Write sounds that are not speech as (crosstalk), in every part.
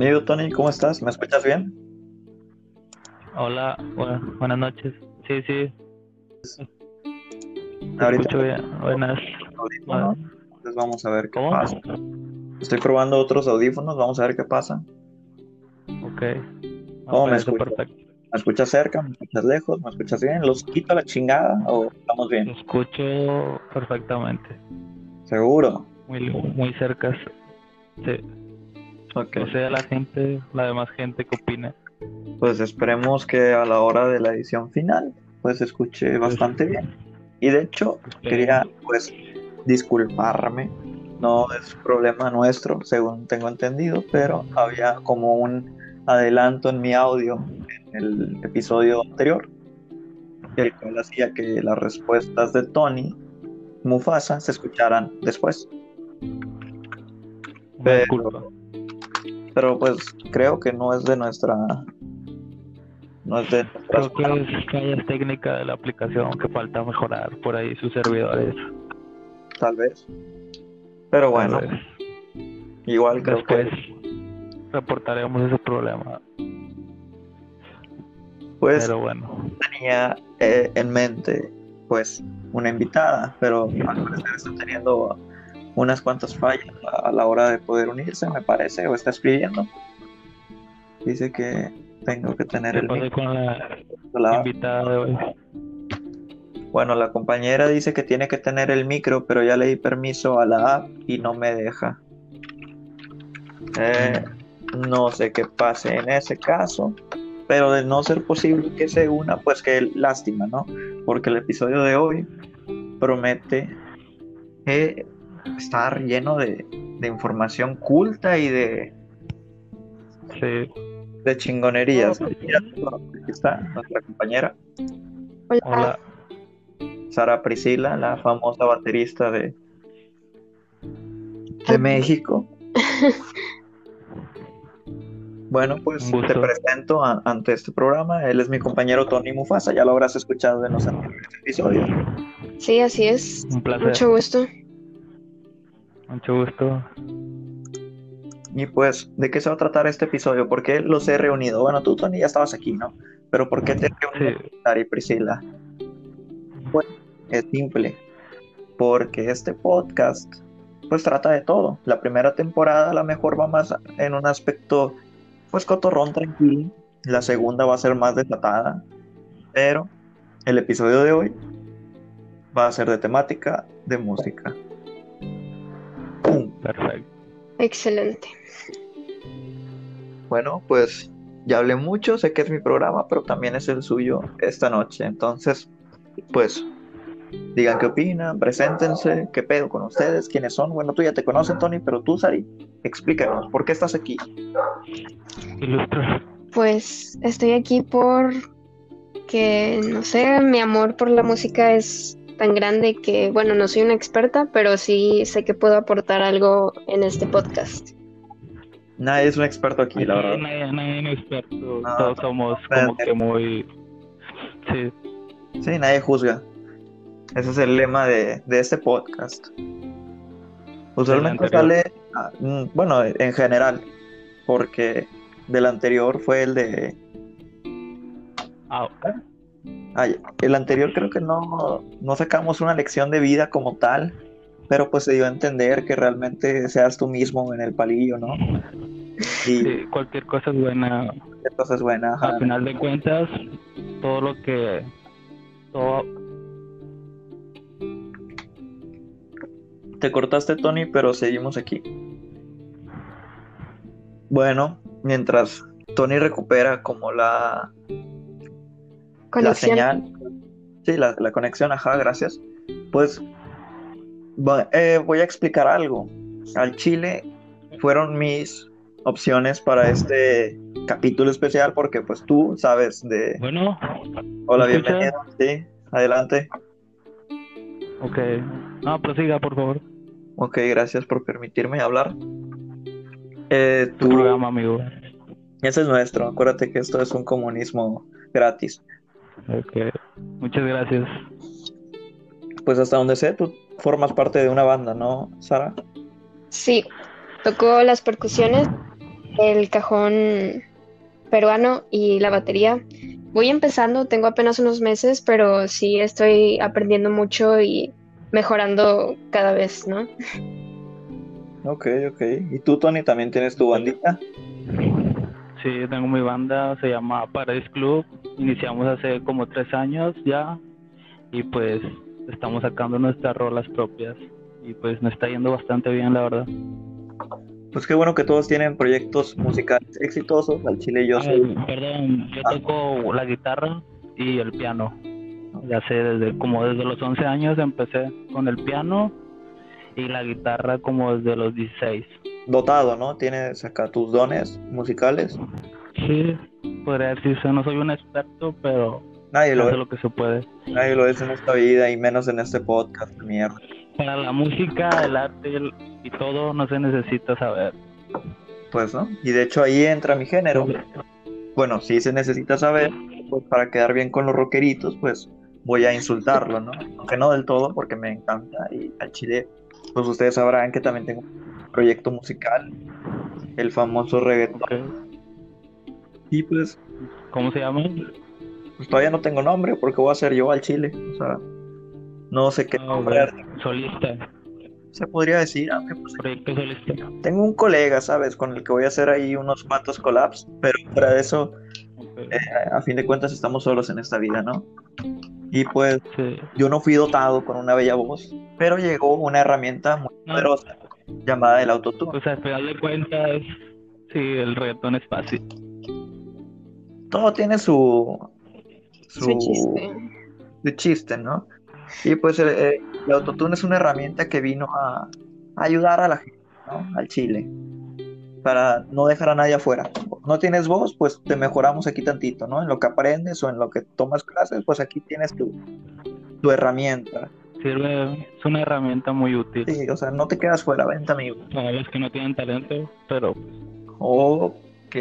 Bienvenido, Tony. ¿Cómo estás? ¿Me escuchas bien? Hola, bu- buenas noches. Sí, sí, te Ahorita escucho bien. Buenas. audífonos. Entonces vamos a ver qué ¿Cómo? pasa. Estoy probando otros audífonos. Vamos a ver qué pasa. Ok. ¿Cómo me perfecto. ¿Me escuchas cerca? ¿Me escuchas lejos? ¿Me escuchas bien? ¿Los quito a la chingada o estamos bien? escucho perfectamente. Seguro. Muy, muy cerca. Sí. Ok. No sé la gente, la demás gente que opina. Pues esperemos que a la hora de la edición final pues escuche bastante bien. Y de hecho quería pues disculparme. No es problema nuestro, según tengo entendido, pero había como un adelanto en mi audio en el episodio anterior, el cual hacía que las respuestas de Tony Mufasa se escucharan después. Pero- disculpa. Pero pues creo que no es de nuestra no es de Creo que es fallas técnicas de la aplicación que falta mejorar por ahí sus servidores. tal vez. Pero bueno, vez. igual creo Después que reportaremos ese problema. pues Pero bueno. tenía eh, en mente pues una invitada, pero al parecer está teniendo unas cuantas fallas a, la hora de poder unirse, me parece, o está escribiendo. Dice que tengo que tener ¿Qué el pasó con la la- invitada de hoy? Bueno, la compañera dice que tiene que tener el micro, pero ya le di permiso a la app y no me deja. Eh, no sé qué pase en ese caso, pero de no ser posible que se una, pues qué lástima, ¿no? Porque el episodio de hoy promete eh, estar lleno de, de información culta y de, Sí. de chingonerías. Aquí está nuestra compañera Hola. Hola. Sara Priscila, la famosa baterista de, de México. (laughs) Bueno, pues te presento a- ante este programa. Él es mi compañero Tony Mufasa, ya lo habrás escuchado en los anteriores episodios. Sí, así es. Un placer. Mucho gusto. Mucho gusto. Y pues, ¿de qué se va a tratar este episodio? ¿Por qué los he reunido? Bueno, tú, Tony, ya estabas aquí, ¿no? Pero ¿por qué te Sí. Y Priscila? Bueno, es simple. Porque este podcast, pues trata de todo. La primera temporada a lo mejor va más en un aspecto, pues cotorrón, tranquilo. La segunda va a ser más desatada. Pero el episodio de hoy va a ser de temática de música. Perfecto. Excelente. Bueno, pues ya hablé mucho, sé que es mi programa, pero también es el suyo esta noche. Entonces, pues, digan qué opinan, preséntense, qué pedo con ustedes, quiénes son. Bueno, tú ya te conoces, Tony, pero tú, Sari, explícanos, ¿por qué estás aquí? Ilustra. Pues estoy aquí por que, no sé, mi amor por la música es tan grande que, bueno, no soy una experta, pero sí sé que puedo aportar algo en este podcast. Nadie es un experto aquí, la verdad. Nadie, nadie es experto. No, Todos somos como que muy. Sí. Sí, nadie juzga. Ese es el lema de, de este podcast. Usualmente sale, ah, mm, bueno, en general, porque del anterior fue el de Ah, Ay, el anterior creo que no, no sacamos una lección de vida como tal, pero pues se dio a entender que realmente seas tú mismo en el palillo, ¿no? Y sí, cualquier cosa es buena. entonces es buena, ajá. Al final de cuentas, todo lo que. Todo. Te cortaste, Tony, pero seguimos aquí. Bueno, mientras Tony recupera como la, la señal, sí, la, la conexión, ajá, gracias, pues va- eh, voy a explicar algo. Al Chile fueron mis opciones para este capítulo especial porque pues tú sabes de... Bueno, Hola, bienvenido. Sí, adelante. ok. No, prosiga, por favor. Ok, gracias por permitirme hablar. Eh, Tu tú- programa, amigo. Ese es nuestro. Acuérdate que esto es un comunismo gratis. Ok. Muchas gracias. Pues hasta donde sé, tú formas parte de una banda, ¿no, Sara? Sí, tocó las percusiones el cajón peruano y la batería. Voy empezando, tengo apenas unos meses, pero sí estoy aprendiendo mucho y mejorando cada vez, ¿no? Ok, ok. ¿Y tú, Tony, también tienes tu bandita? Sí, tengo mi banda, se llama Paradise Club. Iniciamos hace como tres años ya y pues estamos sacando nuestras rolas propias y pues nos está yendo bastante bien, la verdad. Pues qué bueno que todos tienen proyectos musicales exitosos. Al chile yo soy... perdón, yo toco la guitarra y el piano. Ya sé, desde como desde los 11 años empecé con el piano y la guitarra como desde los 16. Dotado, ¿no? Tienes acá tus dones musicales. Sí, podría decirse, no soy un experto, pero nadie lo hace lo que se puede. Nadie lo es en esta vida y menos en este podcast mierda. Para la música, el arte y todo no se necesita saber. Pues no, y de hecho ahí entra mi género. Bueno, sí se necesita saber, pues para quedar bien con los rockeritos, pues voy a insultarlo, ¿no? Aunque no del todo, porque me encanta. Y al chile, pues ustedes sabrán que también tengo proyecto musical, el famoso reggaetón. Y pues... ¿Cómo se llama? Pues todavía no tengo nombre, porque voy a ser yo al chile. O sea, no sé qué Ah, nombre. bueno, solista. Se podría decir, aunque pues Proyecto solista. tengo un colega, ¿sabes? Con el que voy a hacer ahí unos cuantos collabs, pero de eso, eh, a fin de cuentas estamos solos en esta vida, ¿no? Y pues Sí. yo no fui dotado con una bella voz, pero llegó una herramienta muy No. poderosa llamada el autotune. Pues al final de cuentas, sí, el reggaetón es fácil. Todo tiene su, su, Su chiste. su chiste, ¿no? Y pues el, el- el autotune es una herramienta que vino a, a ayudar a la gente, ¿no? Al chile, para no dejar a nadie afuera. No tienes voz, pues te mejoramos aquí tantito, ¿no? En lo que aprendes o en lo que tomas clases, pues aquí tienes tu, tu herramienta. Sirve, es una herramienta muy útil Sí, o sea, no te quedas fuera, vente amigo. para los que no tienen talento, pero Ok.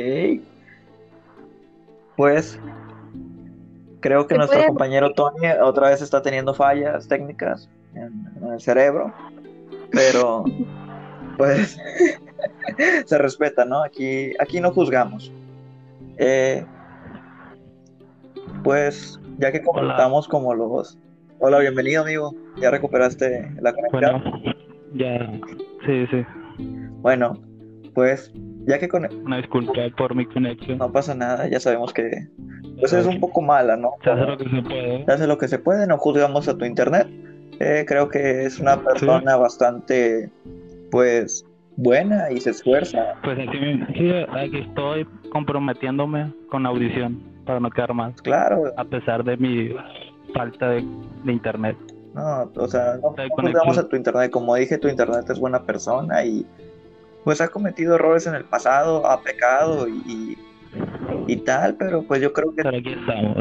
Pues creo que ¿Se nuestro puede- compañero Tony otra vez está teniendo fallas técnicas en, en el cerebro, pero pues (laughs) se respeta, ¿no? Aquí, aquí no juzgamos. Eh, pues ya que comentamos como los... Hola, bienvenido amigo. ¿Ya recuperaste la conexión? bueno, ya, sí, sí, Bueno, pues ya que con... una disculpa por mi conexión. No pasa nada, ya sabemos que pues es un poco mala, ¿no? Se hace lo que se puede. Se hace lo que se puede, no juzgamos a tu internet. Eh, creo que es una persona bastante, pues, buena y se esfuerza. Pues aquí, sí, aquí estoy comprometiéndome con la audición para no quedar mal, Claro, a pesar de mi falta de, de internet. no, o sea, no conexión. a tu internet. Como dije, tu internet es buena persona y pues ha cometido errores en el pasado, ha pecado y, y, tal, pero pues yo creo que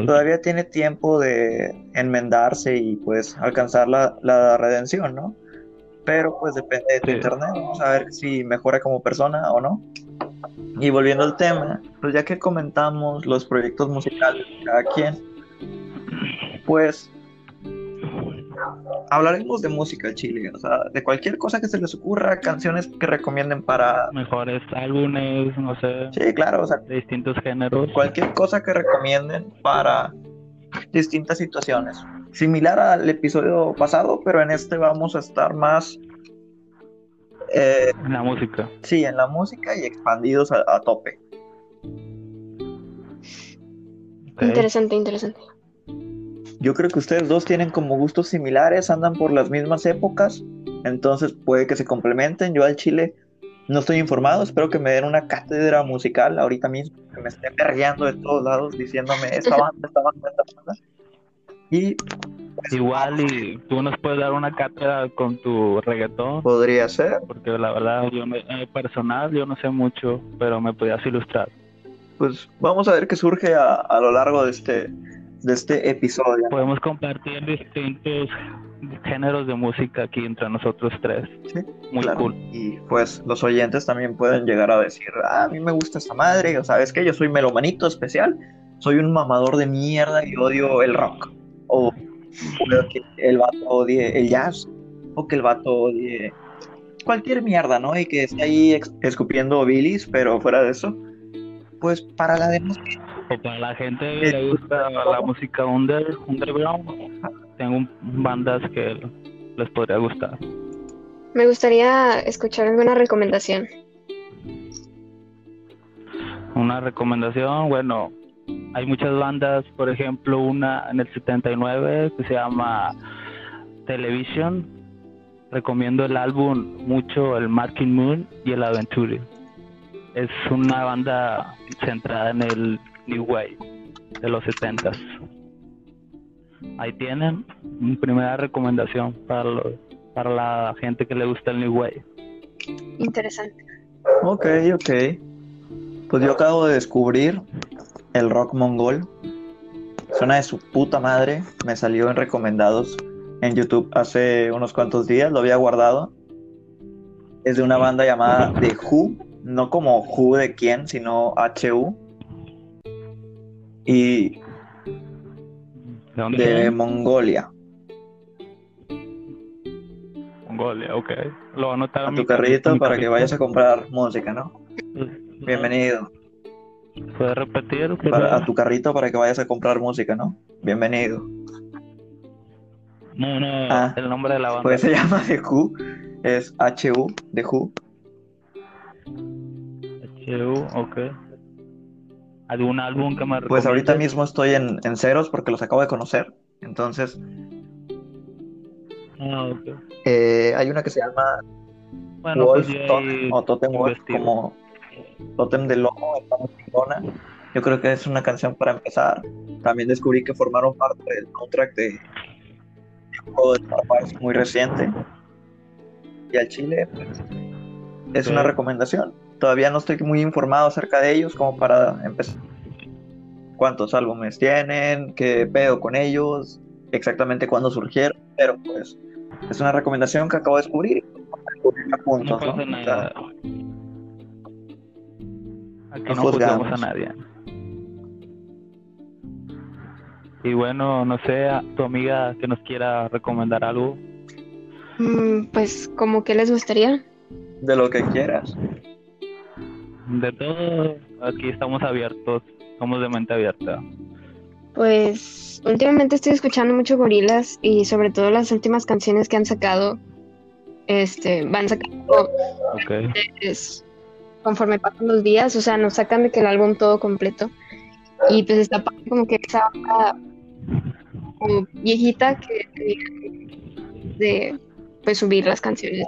todavía tiene tiempo de enmendarse y pues alcanzar la, la redención, ¿no? Pero pues depende de tu Sí. internet, vamos a ver si mejora como persona o no. Y volviendo al tema, pues ya que comentamos los proyectos musicales de cada quien, pues hablaremos de música chile, o sea, de cualquier cosa que se les ocurra, canciones que recomienden para... Mejores álbumes, no sé, Sí, claro, o sea, de distintos géneros. cualquier cosa que recomienden para distintas situaciones. Similar al episodio pasado, pero en este vamos a estar más, eh, En la música. sí, en la música y expandidos a, a tope. Interesante, interesante. Yo creo que ustedes dos tienen como gustos similares, andan por las mismas épocas, entonces puede que se complementen. Yo al chile no estoy informado, espero que me den una cátedra musical ahorita mismo, que me esté perreando de todos lados diciéndome esta (laughs) banda, esta banda, esta banda. Y Igual y tú nos puedes dar una cátedra con tu reggaetón, podría ser. porque la verdad yo eh, personal yo no sé mucho, pero me podías ilustrar. pues vamos a ver qué surge a, a lo largo de este, de este episodio. Podemos compartir distintos géneros de música aquí entre nosotros tres. Sí, Muy claro. cool. Y pues los oyentes también pueden llegar a decir, ah, a mí me gusta esta madre, o sabes que yo soy melomanito especial, soy un mamador de mierda y odio el rock. O puede que el vato odie el jazz, o que el vato odie cualquier mierda, ¿no? Y que esté ahí escupiendo bilis, pero fuera de eso, pues para la demás O para la gente que le gusta la música under, underground, tengo bandas que les podría gustar. Me gustaría escuchar alguna recomendación. Una recomendación, bueno, hay muchas bandas, por ejemplo, una en el 79 que se llama Television. Recomiendo el álbum mucho, el Marking Moon y el Aventure. Es una banda centrada en el New Wave de los 70s. Ahí tienen mi primera recomendación para, lo- para la gente que le gusta el New Wave. Interesante. Ok, ok. Pues yo acabo de descubrir el rock mongol. Suena de su puta madre. Me salió en recomendados en YouTube hace unos cuantos días. Lo había guardado. Es de una banda llamada The Who. No como Who de quién, sino HU. Y ¿De dónde de son? Mongolia. Mongolia, ok. Lo voy a anotar A tu carrito mi para que vayas a comprar música, ¿no? Mm. Bienvenido. ¿Puedes repetir? Para- a tu carrito para que vayas a comprar música, ¿no? Bienvenido. No, no, Ah. el nombre de la banda. Pues se (laughs) llama The Who, es HU, The Who. HU, ok. ¿Algún álbum que me Pues ahorita mismo estoy en, en ceros porque los acabo de conocer. Entonces, Ah, ok. eh, hay una que se llama Bueno, Wolf pues yo Totem, o Totem Wolf, como Totem de Lomo, está muy chingona. Yo creo que es una canción para empezar. También descubrí que formaron parte del soundtrack de de un juego de Star Wars muy reciente. Y al Chile, pues, es una recomendación. Todavía no estoy muy informado acerca de ellos como para empezar. ¿Cuántos álbumes tienen? ¿Qué pedo con ellos? Exactamente cuándo surgieron. Pero pues es una recomendación que acabo de descubrir. descubrirla No pasa ¿no? Nada. Aquí no no juzgamos a nadie. Y bueno, no sé, a tu amiga que nos quiera recomendar algo. Mm, pues, como que les gustaría? de lo que quieras. De todo, aquí estamos abiertos, somos de mente abierta. Pues, últimamente estoy escuchando mucho gorilas y sobre todo las últimas canciones que han sacado, este, van sacando es, conforme pasan los días, o sea, nos sacan de que el álbum todo completo. Y pues está como que esa como viejita que de pues subir las canciones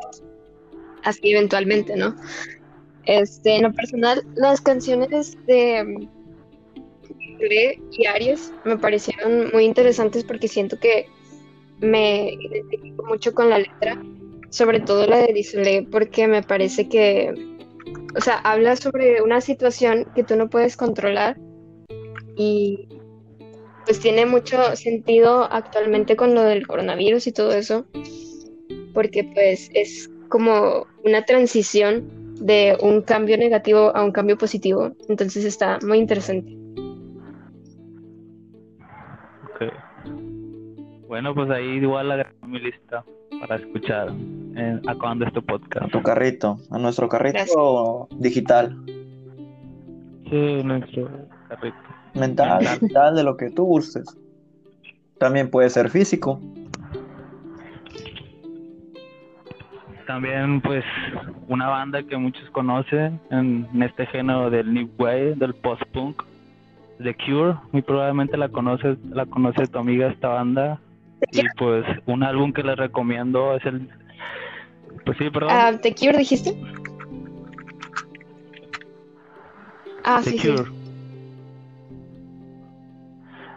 así eventualmente, ¿no? Este, en lo personal, las canciones de y Aries me parecieron muy interesantes porque siento que me identifico mucho con la letra, sobre todo la de Disolé, porque me parece que, o sea, habla sobre una situación que tú no puedes controlar y pues tiene mucho sentido actualmente con lo del coronavirus y todo eso, porque pues es como una transición de un cambio negativo a un cambio positivo, entonces está muy interesante. Ok. Bueno, pues ahí igual agrego mi lista para escuchar en, acabando este A podcast. tu carrito, a nuestro carrito Gracias. digital, Sí, nuestro carrito. mental, Mental. mental, de lo que tú gustes. También puede ser físico. También, pues, una banda que muchos conocen en, en este género del New Wave, del post-punk, The Cure. Muy probablemente la conoces, la conoce tu amiga esta banda. Y pues, un álbum que les recomiendo es el. Pues sí, perdón. Ah, ¿The Cure dijiste? Ah, The sí, sí. Cure.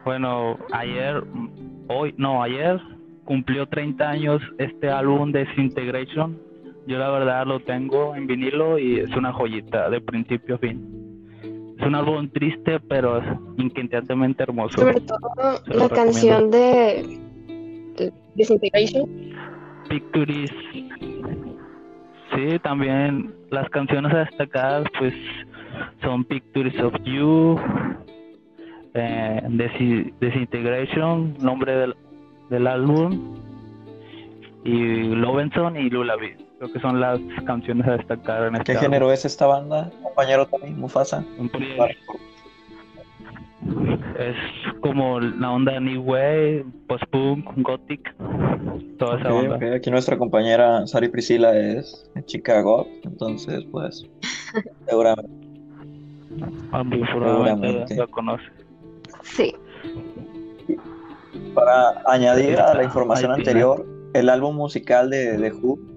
Bueno, ayer, hoy, no, ayer cumplió 30 años este álbum Desintegration. Yo la verdad lo tengo en vinilo y es una joyita de principio a fin. Es un álbum triste, pero es inquietantemente hermoso. Sobre todo Se la canción de, de Disintegration. Pictures. Sí, también las canciones destacadas pues son Pictures of You, eh, Desi- Disintegration, nombre del, del álbum, y Lovenson y Lullaby. Creo que son las (laughs) canciones a destacar en este ¿Qué género es esta banda, compañero también, Mufasa? Es como la onda New Wave, post-punk, gothic, toda esa onda. Aquí nuestra compañera Sari Priscila es Chicago, entonces pues (laughs) seguramente. seguramente la conoce. Sí. Para añadir a la información anterior, el álbum musical de The Who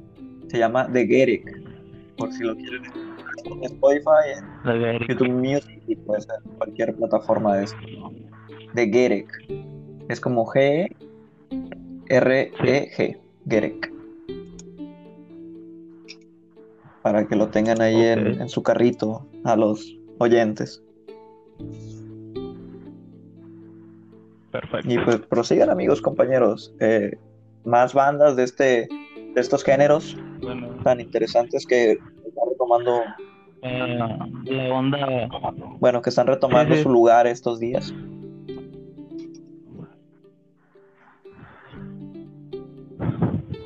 se llama The Gerek, por si lo quieren en Spotify, en YouTube Music y puede ser cualquier plataforma de esto. The Gerek. Es como G R E G, Gerek. Para que lo tengan ahí en, en su carrito a los oyentes. Perfecto. Y pues prosigan amigos, compañeros. Eh, más bandas de este de estos géneros tan interesantes que están retomando eh, la onda. bueno que están retomando su lugar estos días.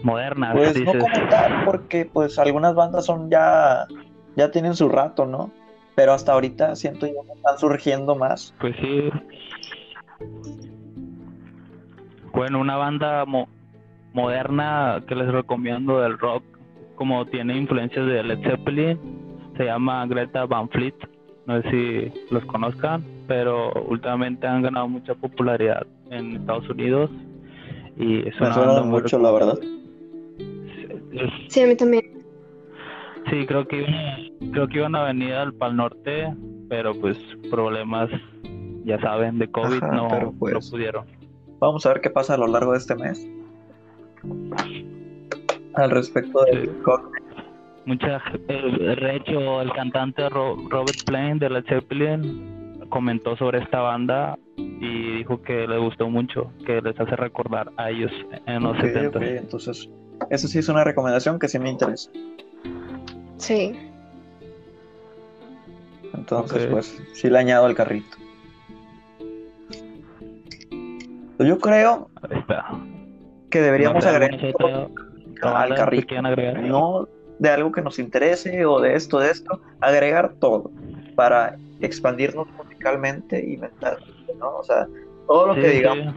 Modernas pues no comentar porque pues algunas bandas son ya ya tienen su rato no pero hasta ahorita siento yo que están surgiendo más. Pues sí. Bueno una banda moderna que les recomiendo del rock, como tiene influencias de Led Zeppelin, se llama Greta Van Fleet, no sé si los conozcan, pero últimamente han ganado mucha popularidad en Estados Unidos y es una banda mucho, la verdad. Sí, a mí también. Sí, creo que creo que iban a venir al Pal Norte, pero pues problemas, ya saben, de COVID no, pues, no pudieron. Vamos a ver qué pasa a lo largo de este mes al respecto de Mucha de hecho el cantante Robert Plain de la Zeppelin comentó sobre esta banda y dijo que le gustó mucho, que les hace recordar a ellos en los 70. Entonces, eso sí es una recomendación que sí me interesa. Sí. Entonces, pues sí le añado al carrito. Yo creo que deberíamos agregar al carrito. No de algo que nos interese o de esto, de esto, agregar todo para expandirnos musicalmente y mentalmente, ¿no? O sea, todo lo que digamos.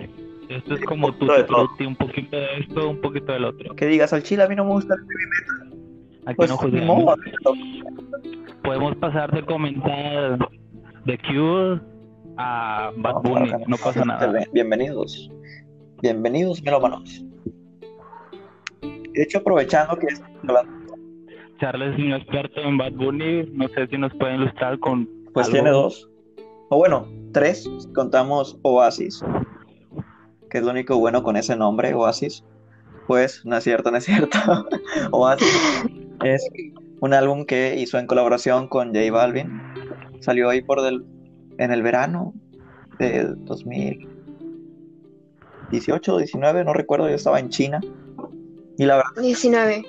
Esto es como tu un poquito de esto, un poquito del otro. Que digas al chile, a mí no me gusta el heavy metal. Aquí pues, no juzgamos. Podemos pasar de comentar The Cure a Bad Bunny, no, pasa nada. Bienvenidos. Bienvenidos, melómanos. De hecho, aprovechando que Charles es un experto en Bad Bunny, no sé si nos puede ilustrar con. Pues tiene dos. O bueno, tres, contamos Oasis, que es lo único bueno con ese nombre, Oasis. Pues no es cierto, no es cierto. (laughs) Oasis es un álbum que hizo en colaboración con J Balvin. Salió ahí por del, en el verano de 2000. 18 19, no recuerdo, yo estaba en China. Y la verdad. 19.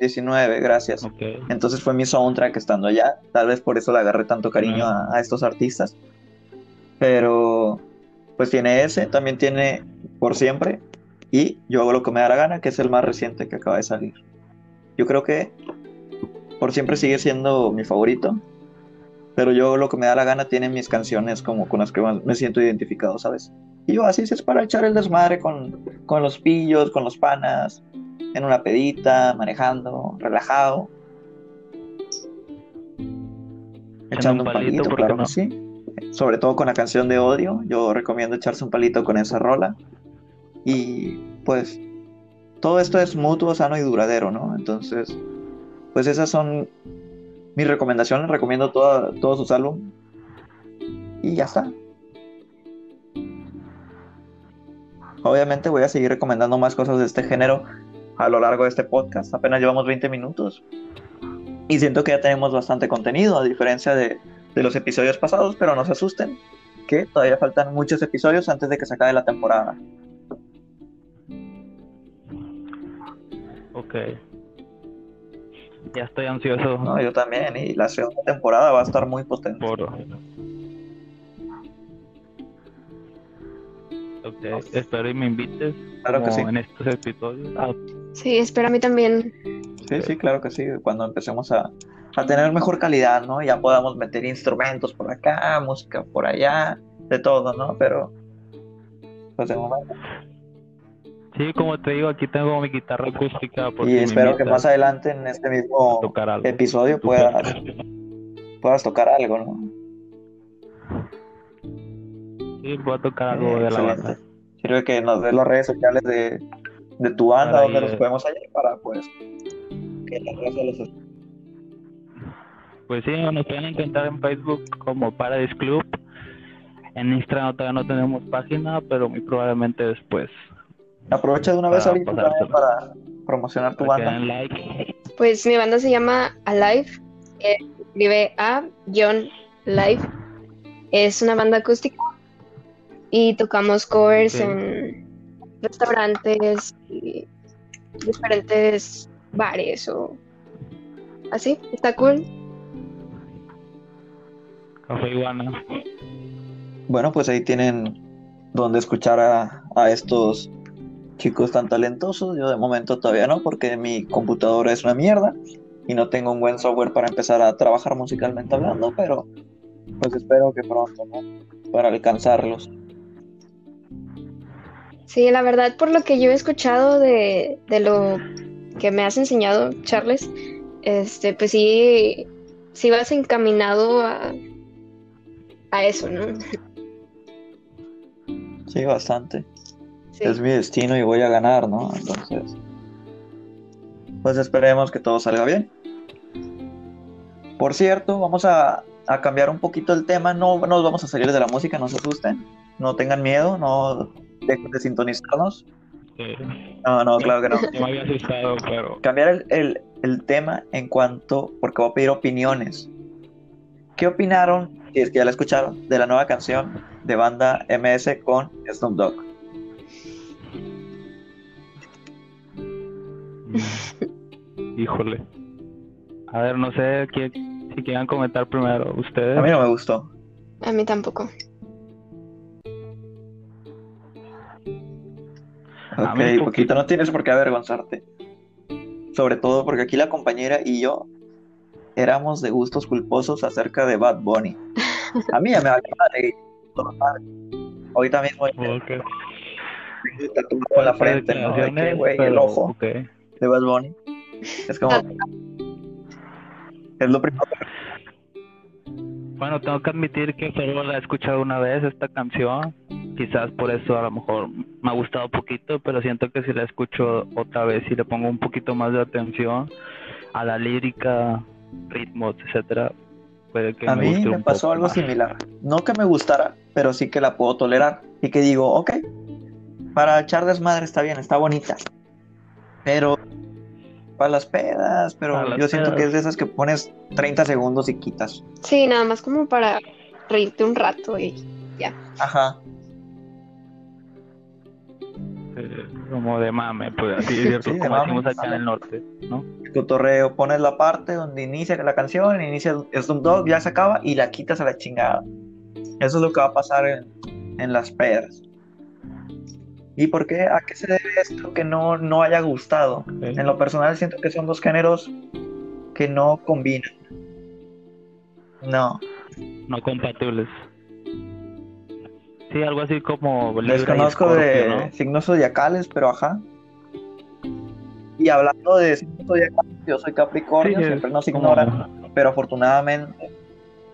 19, gracias. Entonces fue mi soundtrack estando allá. Tal vez por eso le agarré tanto cariño a, estos artistas. Pero, pues tiene ese, también tiene Por Siempre. Y Yo hago lo que me da la gana, que es el más reciente que acaba de salir. Yo creo que Por Siempre sigue siendo mi favorito. Pero yo lo que me da la gana tiene mis canciones como con las que me siento identificado, ¿sabes? Y yo así es para echar el desmadre con, los pillos, con los panas, en una pedita, manejando, relajado. Echando un palito, claro que sí. Sobre todo con la canción de odio, yo recomiendo echarse un palito con esa rola. Y pues todo esto es mutuo, sano y duradero, ¿no? Entonces, pues esas son mis recomendaciones. Recomiendo todos sus álbumes. Y ya está. Obviamente voy a seguir recomendando más cosas de este género a lo largo de este podcast. Apenas llevamos 20 minutos. Y siento que ya tenemos bastante contenido, a diferencia de, los episodios pasados, pero no se asusten, que todavía faltan muchos episodios antes de que se acabe la temporada. Ok. Ya estoy ansioso. No, yo también, y la segunda temporada va a estar muy potente. espero y me invites claro que sí. en estos episodios. Ah, sí, espero a mí también Sí, sí, claro que sí. Cuando empecemos a, a tener mejor calidad, ¿no? Ya podamos meter instrumentos por acá, música por allá, de todo, ¿no? Pero, pues de momento. Sí, como te digo, aquí tengo mi guitarra acústica. Y espero que más adelante en este mismo tocar algo. episodio puedas, puedas tocar algo, ¿no? Sí, voy a tocar algo de la banda. Sirve que nos des las redes sociales de, de tu banda, Para donde ir- nos podemos hallar para, pues, que la raza los. Pues sí, nos pueden encontrar en Facebook como Paradise Club. En Instagram todavía no tenemos página, pero muy probablemente después. Aprovecha de una vez ahorita para promocionar tu Para banda. like. Pues mi banda se llama Alive, eh, escribe A-Live. Es una banda acústica y tocamos covers en restaurantes y diferentes bares o así. Está cool. Café Iguana. Bueno, pues ahí tienen donde escuchar a, a estos chicos tan talentosos. Yo de momento todavía no, porque mi computadora es una mierda y no tengo un buen software para empezar a trabajar musicalmente hablando, pero pues espero que pronto, ¿no? Para alcanzarlos. Sí, la verdad, por lo que yo he escuchado de, de lo que me has enseñado, Charles, este, pues sí, sí vas encaminado a, a eso, ¿no? Sí, bastante. Sí. Es mi destino y voy a ganar, ¿no? Entonces, pues esperemos que todo salga bien. Por cierto, vamos a, a cambiar un poquito el tema. No nos vamos a salir de la música, no se asusten. No tengan miedo, no dejen de sintonizarnos. Sí. No, no, claro que no. Yo (laughs) me había asustado, pero Cambiar el, el- el tema en cuanto, porque voy a pedir opiniones. ¿Qué opinaron, si es que ya la escucharon, de la nueva canción de banda MS con Snoop Dogg? mm, híjole. A ver, no sé quién- si quieran comentar primero ustedes. A mí no me gustó. A mí tampoco. Ok, mí un poquito, poquito. no tienes por qué avergonzarte. Sobre todo porque aquí la compañera y yo éramos de gustos culposos acerca de Bad Bunny. A mí ya me vale madre. Ahorita mismo ya Ok. tengo tatuado en la frente, ¿no? De que, güey, el ojo ok. de Bad Bunny. Es como... Es lo primero Bueno, tengo que admitir que solo la he escuchado una vez esta canción. Quizás por eso a lo mejor me ha gustado poquito, pero siento que si la escucho otra vez y le pongo un poquito más de atención a la lírica, ritmos, etcétera, puede que A me mí me un pasó algo más. similar. No que me gustara, pero sí que la puedo tolerar. Y que digo, ok, para echar desmadre está bien, está bonita. Pero para las pedas, pero Para yo siento pedas. que es de esas que pones 30 segundos y quitas. Sí, nada más como para reírte un rato y Ajá. Eh, como de mame, pues así decirlo, Sí, de como mame, decimos acá en el norte, ¿no? Cotorreo, pones la parte donde inicia la canción, inicia Snoop Dogg, ya se acaba y la quitas a la chingada. Eso es lo que va a pasar en, en las pedas. ¿Y por qué? ¿A qué se debe esto que no, no haya gustado? En lo personal siento que son dos géneros que no combinan. No, No compatibles. Sí, algo así como desconozco de ¿no? signos zodiacales, pero ajá. Y hablando de signos zodiacales, yo soy Capricornio, Sí, siempre nos como- ignoran, pero afortunadamente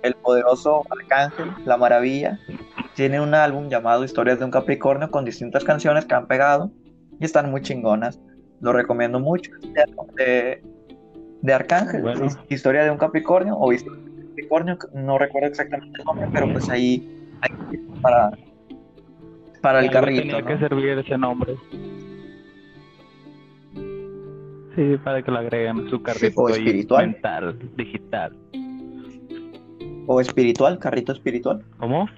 el poderoso Arcángel, La Maravilla, tiene un álbum llamado Historias de un Capricornio con distintas canciones que han pegado y están muy chingonas. Lo recomiendo mucho. De, de Arcángel, Bueno. Historia de un Capricornio o Historia de un Capricornio, no recuerdo exactamente el nombre, pero pues ahí hay para, para el carrito. Tenía ¿no? que servir ese nombre. Sí, para que lo agreguen a su carrito O espiritual. mental, digital. O espiritual, carrito espiritual. ¿Cómo?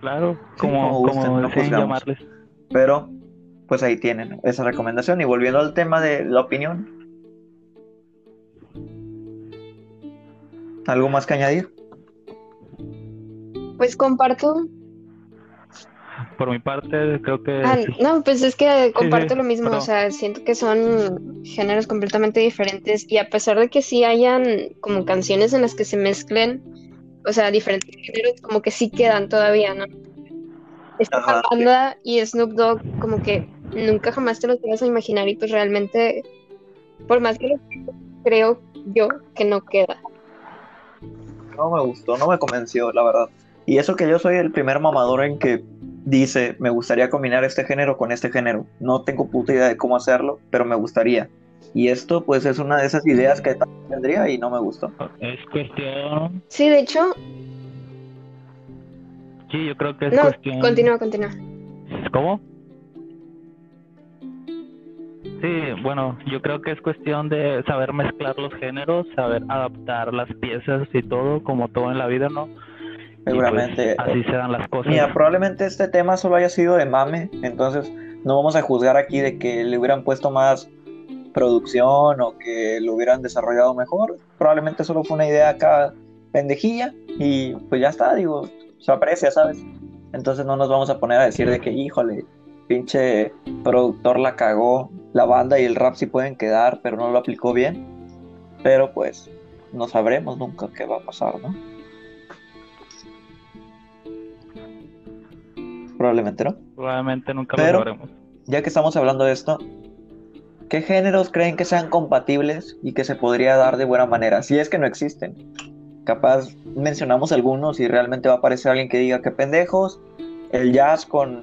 Claro, como como, gusten, como no juzgamos. llamarles. Pero, pues ahí tienen esa recomendación. Y volviendo al tema de la opinión. ¿Algo más que añadir? Pues comparto por mi parte, creo que... Ah, no, pues es que comparto lo mismo, o sea, siento que son géneros completamente diferentes y a pesar de que sí hayan como canciones en las que se mezclen, o sea, diferentes géneros, como que sí quedan todavía, ¿no? Esta banda y Snoop Dogg como que nunca jamás te los vas a imaginar y pues realmente, por más que lo creo yo que no queda. No me gustó, no me convenció, la verdad. Y eso que yo soy el primer mamador en que dice, me gustaría combinar este género con este género. No tengo puta idea de cómo hacerlo, pero me gustaría. Y esto pues es una de esas ideas que tendría y no me gustó. Es cuestión... Sí, de hecho... Sí, yo creo que es no, cuestión... Continúa, continúa. ¿Cómo? Sí, bueno, yo creo que es cuestión de saber mezclar los géneros, saber adaptar las piezas y todo, como todo en la vida, ¿no? Seguramente. Pues, así se dan las cosas. Mira, probablemente este tema solo haya sido de mame, entonces no vamos a juzgar aquí de que le hubieran puesto más producción o que lo hubieran desarrollado mejor. Probablemente solo fue una idea acá pendejilla y pues ya está, digo, se aprecia, ¿sabes? Entonces no nos vamos a poner a decir de que, híjole, pinche productor la cagó, la banda y el rap sí pueden quedar, pero no lo aplicó bien. Pero pues no sabremos nunca qué va a pasar, ¿no? Probablemente no. Probablemente nunca Pero, lo sabremos. Ya que estamos hablando de esto, ¿qué géneros creen que sean compatibles y que se podría dar de buena manera? Si es que no existen. Capaz mencionamos algunos y realmente va a aparecer alguien que diga que pendejos, el jazz con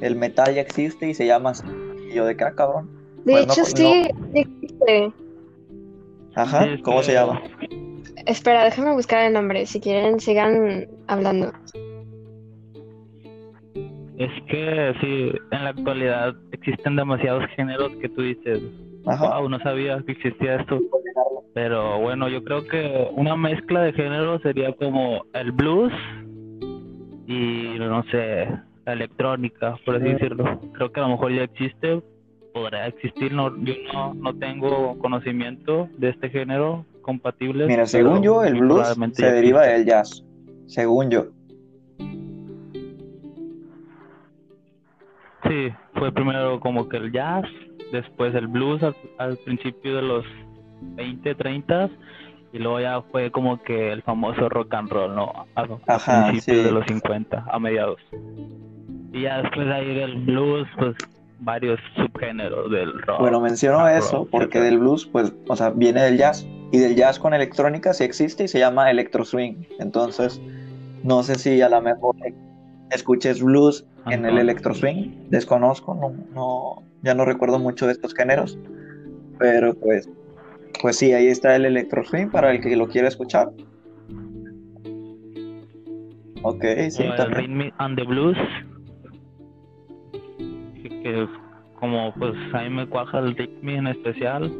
el metal ya existe y se llama así. Y yo de qué ah, cabrón. De Pues no- hecho, sí existe. Ajá, ¿cómo se llama? Espera, déjame buscar el nombre. Si quieren, sigan hablando. Es que sí, en la actualidad existen demasiados géneros que tú dices, Ajá. wow, no sabía que existía esto. Pero bueno, yo creo que una mezcla de géneros sería como el blues y no sé, la electrónica, por así decirlo. Creo que a lo mejor ya existe, podrá existir, no, yo no, no tengo conocimiento de este género compatible. Mira, según yo, el blues se deriva del jazz. Según yo. Sí, fue primero como que el jazz, después el blues al, al principio de los 20, 30 y luego ya fue como que el famoso rock and roll, ¿no? A, a Ajá, principios sí. de los 50, a mediados. Y ya después de ahí del blues, pues varios subgéneros del rock. Bueno, menciono rock, eso porque etcétera. del blues, pues, o sea, viene del jazz. Y del jazz con electrónica sí existe y se llama electro swing. Entonces, no sé si a lo mejor escuches blues en el electro swing. Desconozco, no, no, ya no recuerdo mucho de estos géneros. Pero pues, pues sí, ahí está el electro swing para el que lo quiera escuchar. Ok, sí, O el. Rhythm and the Blues, que, que como pues a mí me cuaja el rhythm en especial,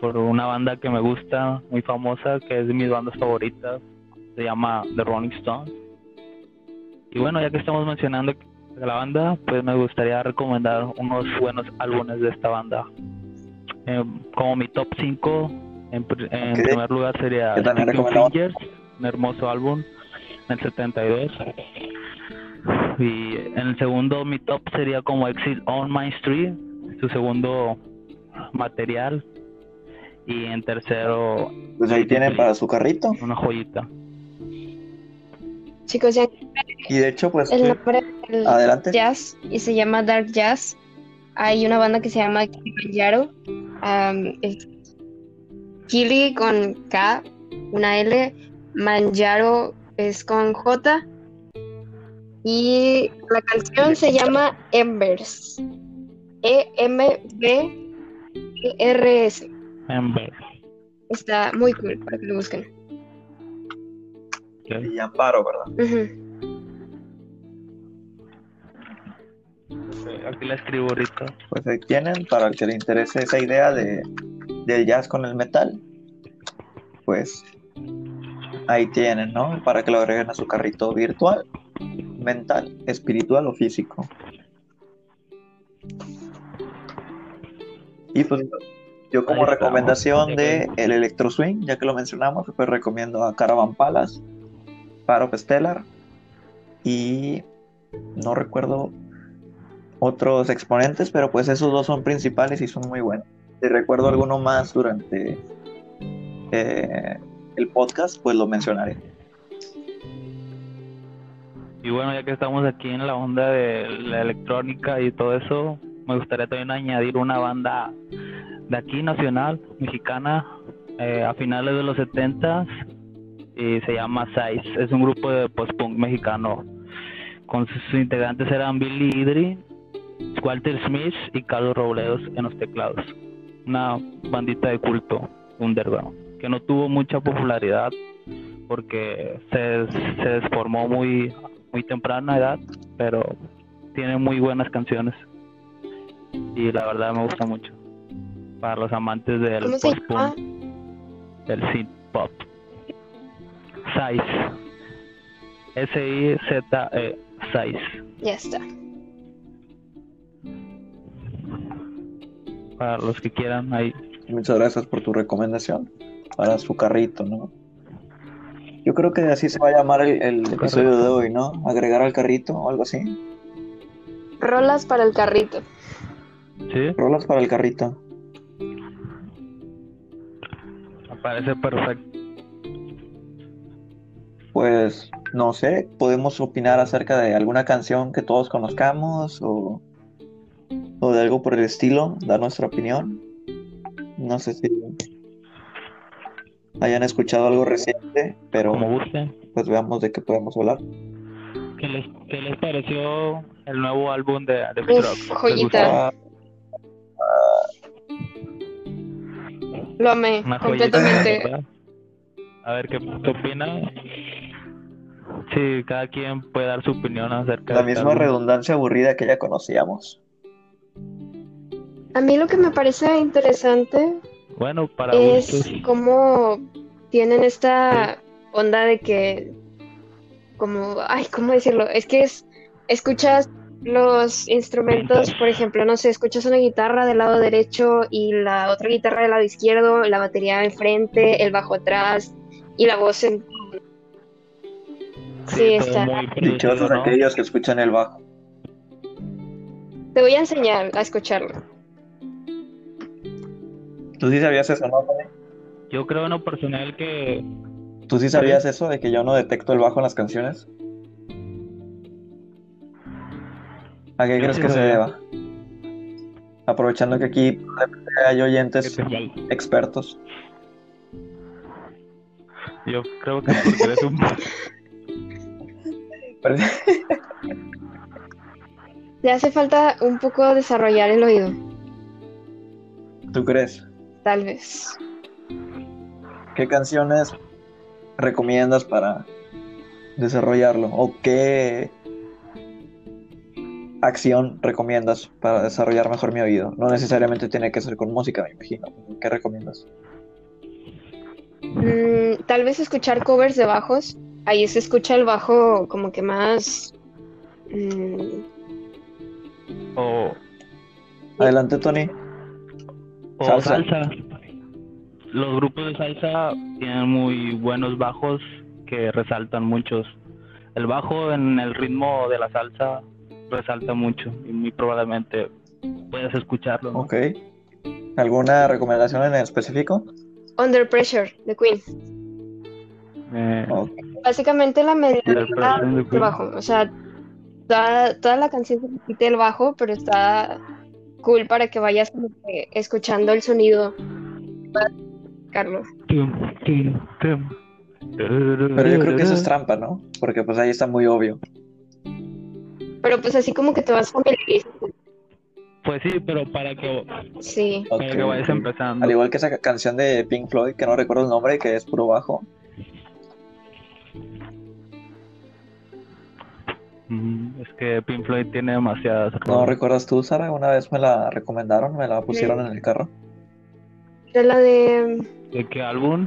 por una banda que me gusta, muy famosa, que es de mis bandas favoritas, se llama The Rolling Stones. Y bueno, ya que estamos mencionando la banda, pues me gustaría recomendar unos buenos álbumes de esta banda. Eh, como mi top 5, en, primer lugar sería. Fingers, un hermoso álbum en el 72. Y en el segundo, mi top sería como Exit on My Street, su segundo material. Y en tercero, Pues ahí tienen para su carrito. una joyita. Chicos, ya Y de hecho, pues, el nombre del adelante. jazz y se llama Dark Jazz. Hay una banda que se llama Kilimanjaro. es Kili con K, una L. Manjaro es con J. Y la canción se llama Embers. E E-M-B-E-R-S. Ember. Está muy cool para que lo busquen. Y Amparo, ¿verdad? Aquí la escribo ahorita. Pues ahí tienen, para el que le interese esa idea de, del jazz con el metal, pues ahí tienen, ¿no? Para que lo agreguen a su carrito virtual, mental, espiritual o físico. Y pues yo como recomendación de el Electro Swing, ya que lo mencionamos, pues recomiendo a Caravan Palace, Paro Stellar y no recuerdo otros exponentes, pero pues esos dos son principales y son muy buenos. Si recuerdo alguno más durante eh, el podcast, pues lo mencionaré. Y bueno, ya que estamos aquí en la onda de la electrónica y todo eso, me gustaría también añadir una banda de aquí nacional, mexicana, eh, a finales de los 70 y se llama Size. Es un grupo de post-punk mexicano. Con sus integrantes eran Billy Idri, Walter Smith y Carlos Robledos en los teclados. Una bandita de culto underground que no tuvo mucha popularidad porque se, se desformó muy muy temprana edad, pero tiene muy buenas canciones y la verdad me gusta mucho para los amantes del post punk, del synth pop. Size. S I Z E Size. Ya está. Para los que quieran ahí. Muchas gracias por tu recomendación para su carrito, ¿no? Yo creo que así se va a llamar el, episodio de hoy, ¿no? Agregar al carrito o algo así. Rolas para el carrito. ¿Sí? Rolas para el carrito. Me parece perfecto. Pues no sé, podemos opinar acerca de alguna canción que todos conozcamos o, o de algo por el estilo, dar nuestra opinión. No sé si hayan escuchado algo reciente, pero Como gusten. pues veamos de qué podemos hablar. ¿Qué les, qué les pareció el nuevo álbum de, de Uf, Rock? ¿Les joyita. gustó? Lo amé Una completamente. A ver qué, qué opina. Sí, cada quien puede dar su opinión acerca La de misma redundancia aburrida que ya conocíamos. A mí lo que me parece interesante Bueno, para es gustos. cómo tienen esta onda de que, como, ay, ¿cómo decirlo? Es que es, escuchas los instrumentos, por ejemplo, no sé, escuchas una guitarra del lado derecho y la otra guitarra del lado izquierdo, la batería enfrente, el bajo atrás y la voz en... Sí, está. Dichosos ¿no? aquellos que escuchan el bajo. Te voy a enseñar a escucharlo. ¿Tú sí sabías eso, no? Tony? Yo creo en lo personal que ¿Tú sí sabías eso de que yo no detecto el bajo en las canciones? ¿A qué Yo crees sí que se deba? Aprovechando que aquí hay oyentes expertos. yo creo que porque eres un (laughs) (laughs) Le hace falta un poco desarrollar el oído, ¿Tú crees? tal vez. ¿Qué canciones recomiendas para desarrollarlo? ¿O qué acción recomiendas para desarrollar mejor mi oído? No necesariamente tiene que ser con música, me imagino. ¿Qué recomiendas? Mm, tal vez escuchar covers de bajos. Ahí se escucha el bajo como que más. mm, o, Adelante, Tony. o Salsa. salsa. Los grupos de salsa tienen muy buenos bajos que resaltan muchos. El bajo en el ritmo de la salsa resalta mucho y muy probablemente puedes escucharlo. ¿no? Ok. ¿Alguna recomendación en específico? Under Pressure de Queen. Eh, Ok. Básicamente la melodía del bajo. O sea, toda, toda la canción se repite el bajo, pero está cool para que vayas como que escuchando el sonido. Carlos. Pero yo creo que eso es trampa, ¿no? Porque pues ahí está muy obvio. Pero pues así como que te vas familiarizando. Pues sí, pero para que, Sí. para que vayas empezando. Al igual que esa canción de Pink Floyd, que no recuerdo el nombre, que es puro bajo. Mm, Es que Pink Floyd tiene demasiadas ¿No rolas. recuerdas tú, Sara? Una vez me la recomendaron, me la pusieron en el carro. Era la de. ¿De qué álbum?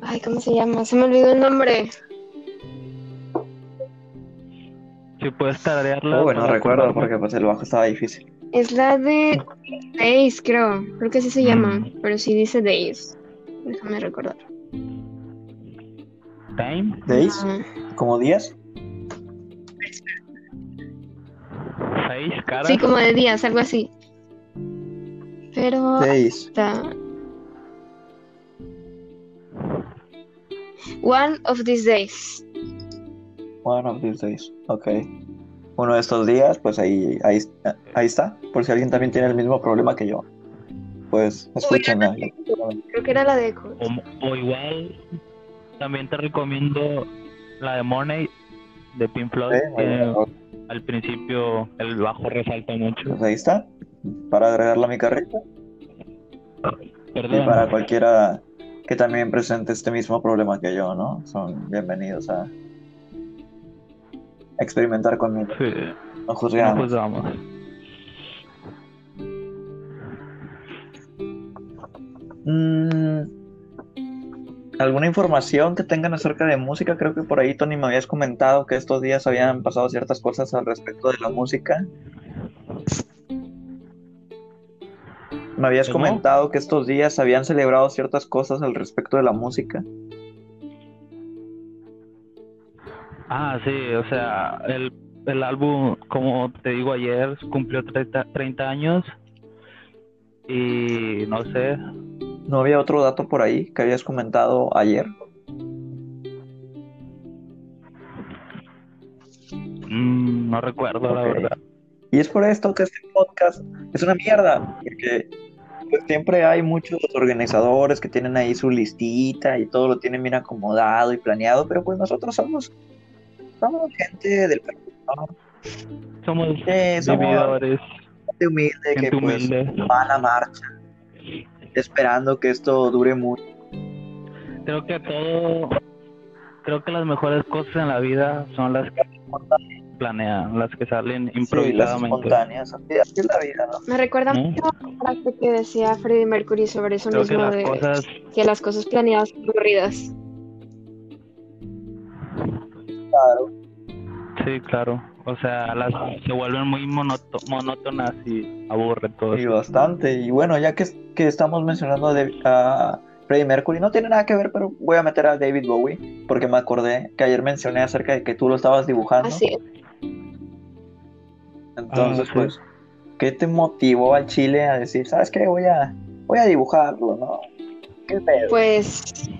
Ay, ¿cómo se llama? Se me olvidó el nombre. Si puedes tararearla. Uy, no para recuerdo acordarme. porque pues el bajo estaba difícil. Es la de Days, creo. Creo que así se llama. Mm. Pero sí dice Days. Déjame recordar. Time. ¿Days? Ah, ¿Como 10? Seis caras. Sí, como de días, algo así. Pero Seis. está. One of these days. One of these days. Ok. Uno de estos días, pues ahí, ahí, ahí está. Por si alguien también tiene el mismo problema que yo. Pues escúchenla. Creo que era la de Echo. O, o igual, también te recomiendo la de Money de Pink Floyd. Sí, que. Al principio el bajo resalta mucho. Pues ahí está. Para agregarla a mi carreta. Y Perdón. para cualquiera que también presente este mismo problema que yo, ¿no? Son bienvenidos a experimentar conmigo. Sí, No no juzgamos. juzgamos. Mm, ¿Alguna información que tengan acerca de música? Creo que por ahí, Tony, me habías comentado que estos días habían pasado ciertas cosas al respecto de la música. Me habías ¿Cómo? comentado que estos días habían celebrado ciertas cosas al respecto de la música. Ah, sí, o sea, el, el álbum, como te digo ayer, cumplió 30, 30 años. Y no sé, ¿No había otro dato por ahí que habías comentado ayer? mm, no recuerdo la verdad. Y es por esto que este podcast es una mierda, porque pues, siempre hay muchos organizadores que tienen ahí su listita y todo lo tienen bien acomodado y planeado, pero pues nosotros somos, somos gente del ¿no? Somos Sí, somos vividores, gente humilde que pues va a la marcha, esperando que esto dure mucho. Creo que todo, creo que las mejores cosas en la vida son las que planean, las que salen Sí, las improvisadamente. espontáneas, así, así es la vida, ¿no? Me recuerda ¿No? mucho a una frase que decía Freddie Mercury sobre eso Creo que mismo las de cosas, que las cosas planeadas son aburridas. Claro. sí, claro. O sea, las se vuelven muy monótonas y aburre todo. Y bastante. Y bueno, ya que, que estamos mencionando a, Freddie Mercury, no tiene nada que ver, pero voy a meter a David Bowie, porque me acordé que ayer mencioné acerca de que tú lo estabas dibujando. Así es. Entonces, Ah, sí. pues, ¿qué te motivó al Chile a decir, sabes qué? Voy a, voy a dibujarlo, ¿no? ¿Qué pedo? Pues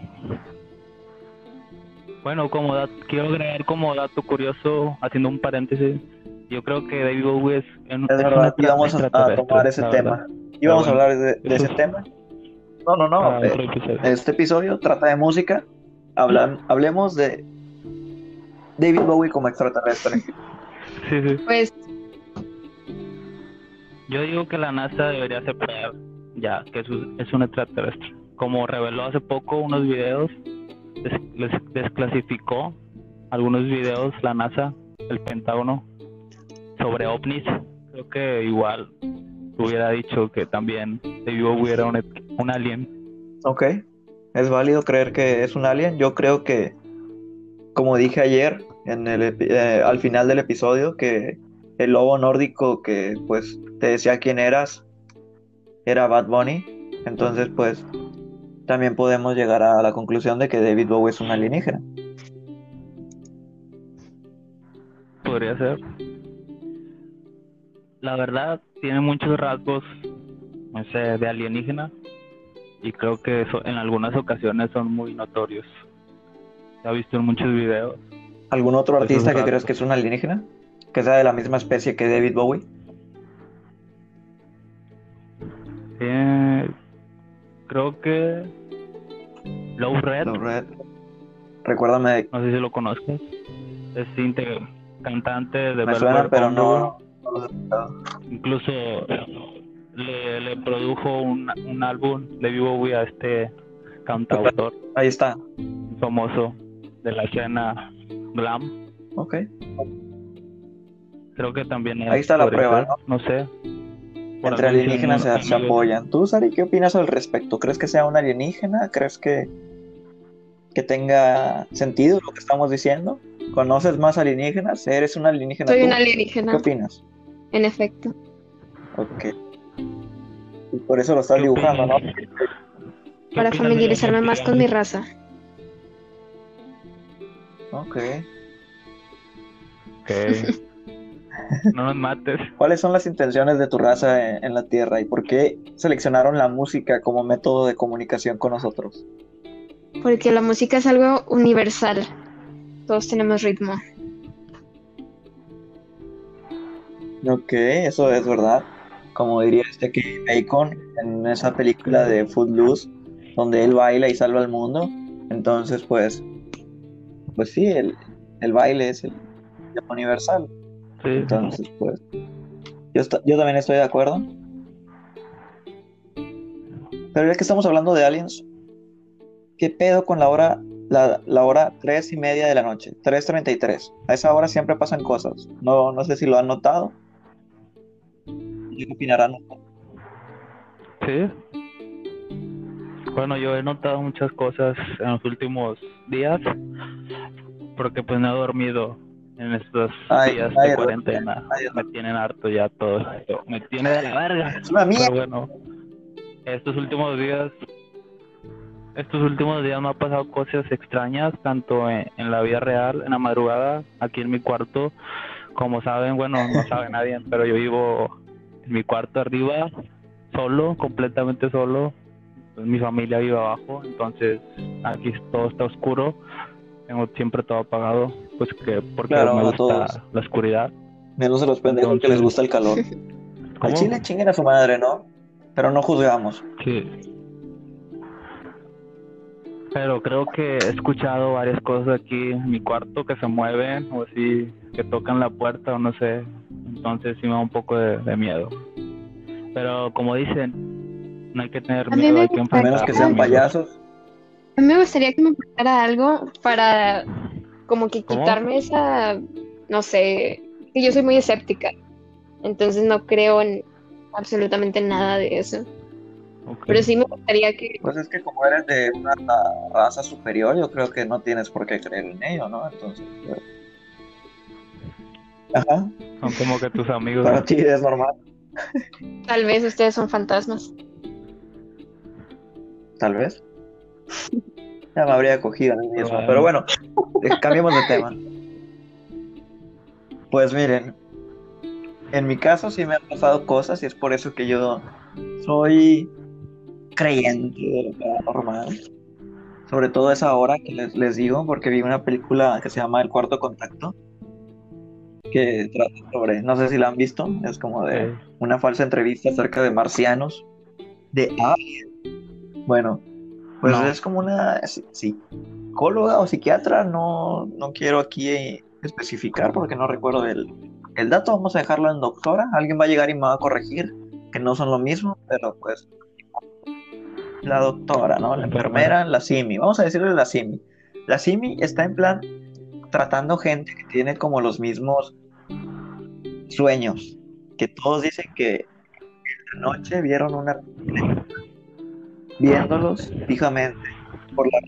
Bueno, como dat- quiero agregar como dato curioso, haciendo un paréntesis, yo creo que David Bowie es, en- es es un verdad, íbamos a, a tomar ese tema. Íbamos a hablar de, ese es- tema. No, no, no. Ah, eh, episodio. este episodio trata de música. Habla- hablemos de David Bowie como extraterrestre. (laughs) Sí, sí. pues Yo digo que la NASA debería aceptar ya que es un, es un extraterrestre. Como reveló hace poco unos videos, les desclasificó algunos videos la NASA, el Pentágono, sobre ovnis. Creo que igual hubiera dicho que también David Bowie era un, un alien. Ok, es válido creer que es un alien. Yo creo que, como dije ayer en el, eh, al final del episodio, que el lobo nórdico que pues te decía quién eras era Bad Bunny. Entonces, pues también podemos llegar a la conclusión de que David Bowie es un alienígena. Podría ser. La verdad, tiene muchos rasgos, no sé, de alienígena. Y creo que eso en algunas ocasiones son muy notorios. Se ha visto en muchos videos. ¿Algún otro Pues artista que rato. creas que es un alienígena? Que sea de la misma especie que David Bowie. Eh, creo que Low (laughs) Red, Los Red. Recuérdame de no sé si lo conozcas, es inte- cantante de Me suena, pero no. no. Incluso le, le produjo un, un álbum de Vivo a este cantautor Ahí está. famoso de la escena glam. Ok. Creo que también es, Ahí está la prueba, no sé. Por Entre alienígenas se, se apoyan. ¿Tú, Sari, qué opinas al respecto? ¿Crees que sea un alienígena? ¿Crees que, que tenga sentido lo que estamos diciendo? ¿Conoces más alienígenas? ¿Eres un alienígena soy tú? un ¿Qué alienígena, opinas? en efecto. Ok. Y por eso lo estás ¿Qué dibujando, ¿no? ¿Qué Para familiarizarme más con mi raza. Ok. Ok. (laughs) (laughs) No nos mates. ¿Cuáles son las intenciones de tu raza en, en la Tierra y por qué seleccionaron la música como método de comunicación con nosotros? Porque la música es algo universal. Todos tenemos ritmo. Ok, eso es verdad. Como diría este que Bacon en esa película de Footloose, donde él baila y salva al mundo. Entonces, pues, pues sí, el, el baile es el, el universal. Sí. Entonces, pues, yo, yo también estoy de acuerdo. Pero ya que estamos hablando de aliens, ¿qué pedo con la hora, la, la hora tres y media de la noche? 3.33. A esa hora siempre pasan cosas. No, no sé si lo han notado. ¿Qué opinarán? Sí. Bueno, yo he notado muchas cosas en los últimos días porque pues no he dormido en estos Ay, días ay, de cuarentena. ay, Me tienen harto ya todo esto. Me tiene de la verga. Es una mierda. Pero bueno, estos últimos días, estos últimos días me han pasado cosas extrañas, tanto en, en la vida real, en la madrugada, aquí en mi cuarto. Como saben, bueno, no sabe nadie, pero yo vivo en mi cuarto arriba, solo, completamente solo. Mi familia vive abajo, entonces aquí todo está oscuro. Tengo siempre todo apagado, pues que porque Claro, me gusta la oscuridad. Menos a los pendejos que les gusta el calor. Al chile chinguen a su madre, ¿no? Pero no juzgamos. Sí. Pero creo que he escuchado varias cosas aquí en mi cuarto que se mueven o así, que tocan la puerta o no sé. Entonces sí me da un poco de, de miedo. Pero como dicen, no hay que tener A miedo, me hay que A menos que sean payasos. A mí me gustaría que me pasara algo para como que ¿Cómo? quitarme esa, no sé, que yo soy muy escéptica. Entonces no creo en absolutamente nada de eso. Pero sí me gustaría que Pues es que como eres de una raza superior, yo creo que no tienes por qué creer en ello, ¿no? Entonces, pues... Ajá, Son como que tus amigos. para ti es normal, tal vez ustedes son fantasmas. tal vez. Ya me habría cogido a mí mismo, Bueno. pero bueno, eh, cambiemos de tema. Pues miren, en mi caso sí me han pasado cosas y es por eso que yo soy creyente de lo paranormal. Sobre todo esa hora que les, les digo, porque vi una película que se llama El Cuarto Contacto, que trata sobre, no sé si la han visto, es como de una falsa entrevista acerca de marcianos, de aliens. Bueno, pues No. es como una psi- psicóloga o psiquiatra, no, no quiero aquí eh, especificar porque no recuerdo el, el dato, vamos a dejarlo en doctora, alguien va a llegar y me va a corregir, que no son lo mismo, pero pues la doctora, ¿no? La enfermera, la Simi, vamos a decirle la Simi. La Simi está en plan tratando gente que tiene como los mismos sueños, que todos dicen que en la noche vieron una viéndolos fijamente por la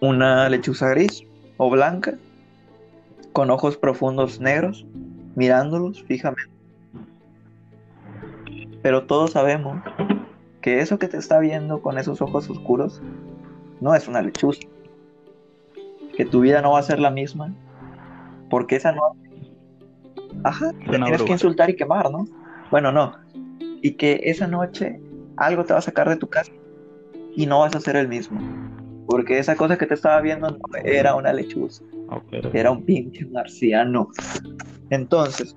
una lechuza gris o blanca con ojos profundos negros mirándolos fijamente. Pero todos sabemos que eso que te está viendo con esos ojos oscuros no es una lechuza. Que tu vida no va a ser la misma. Porque esa no. Ajá, te tienes que insultar y quemar, ¿no? Bueno, no. Y que esa noche algo te va a sacar de tu casa y no vas a ser el mismo. Porque esa cosa que te estaba viendo no era una lechuza, Ok. era un pinche marciano. Entonces,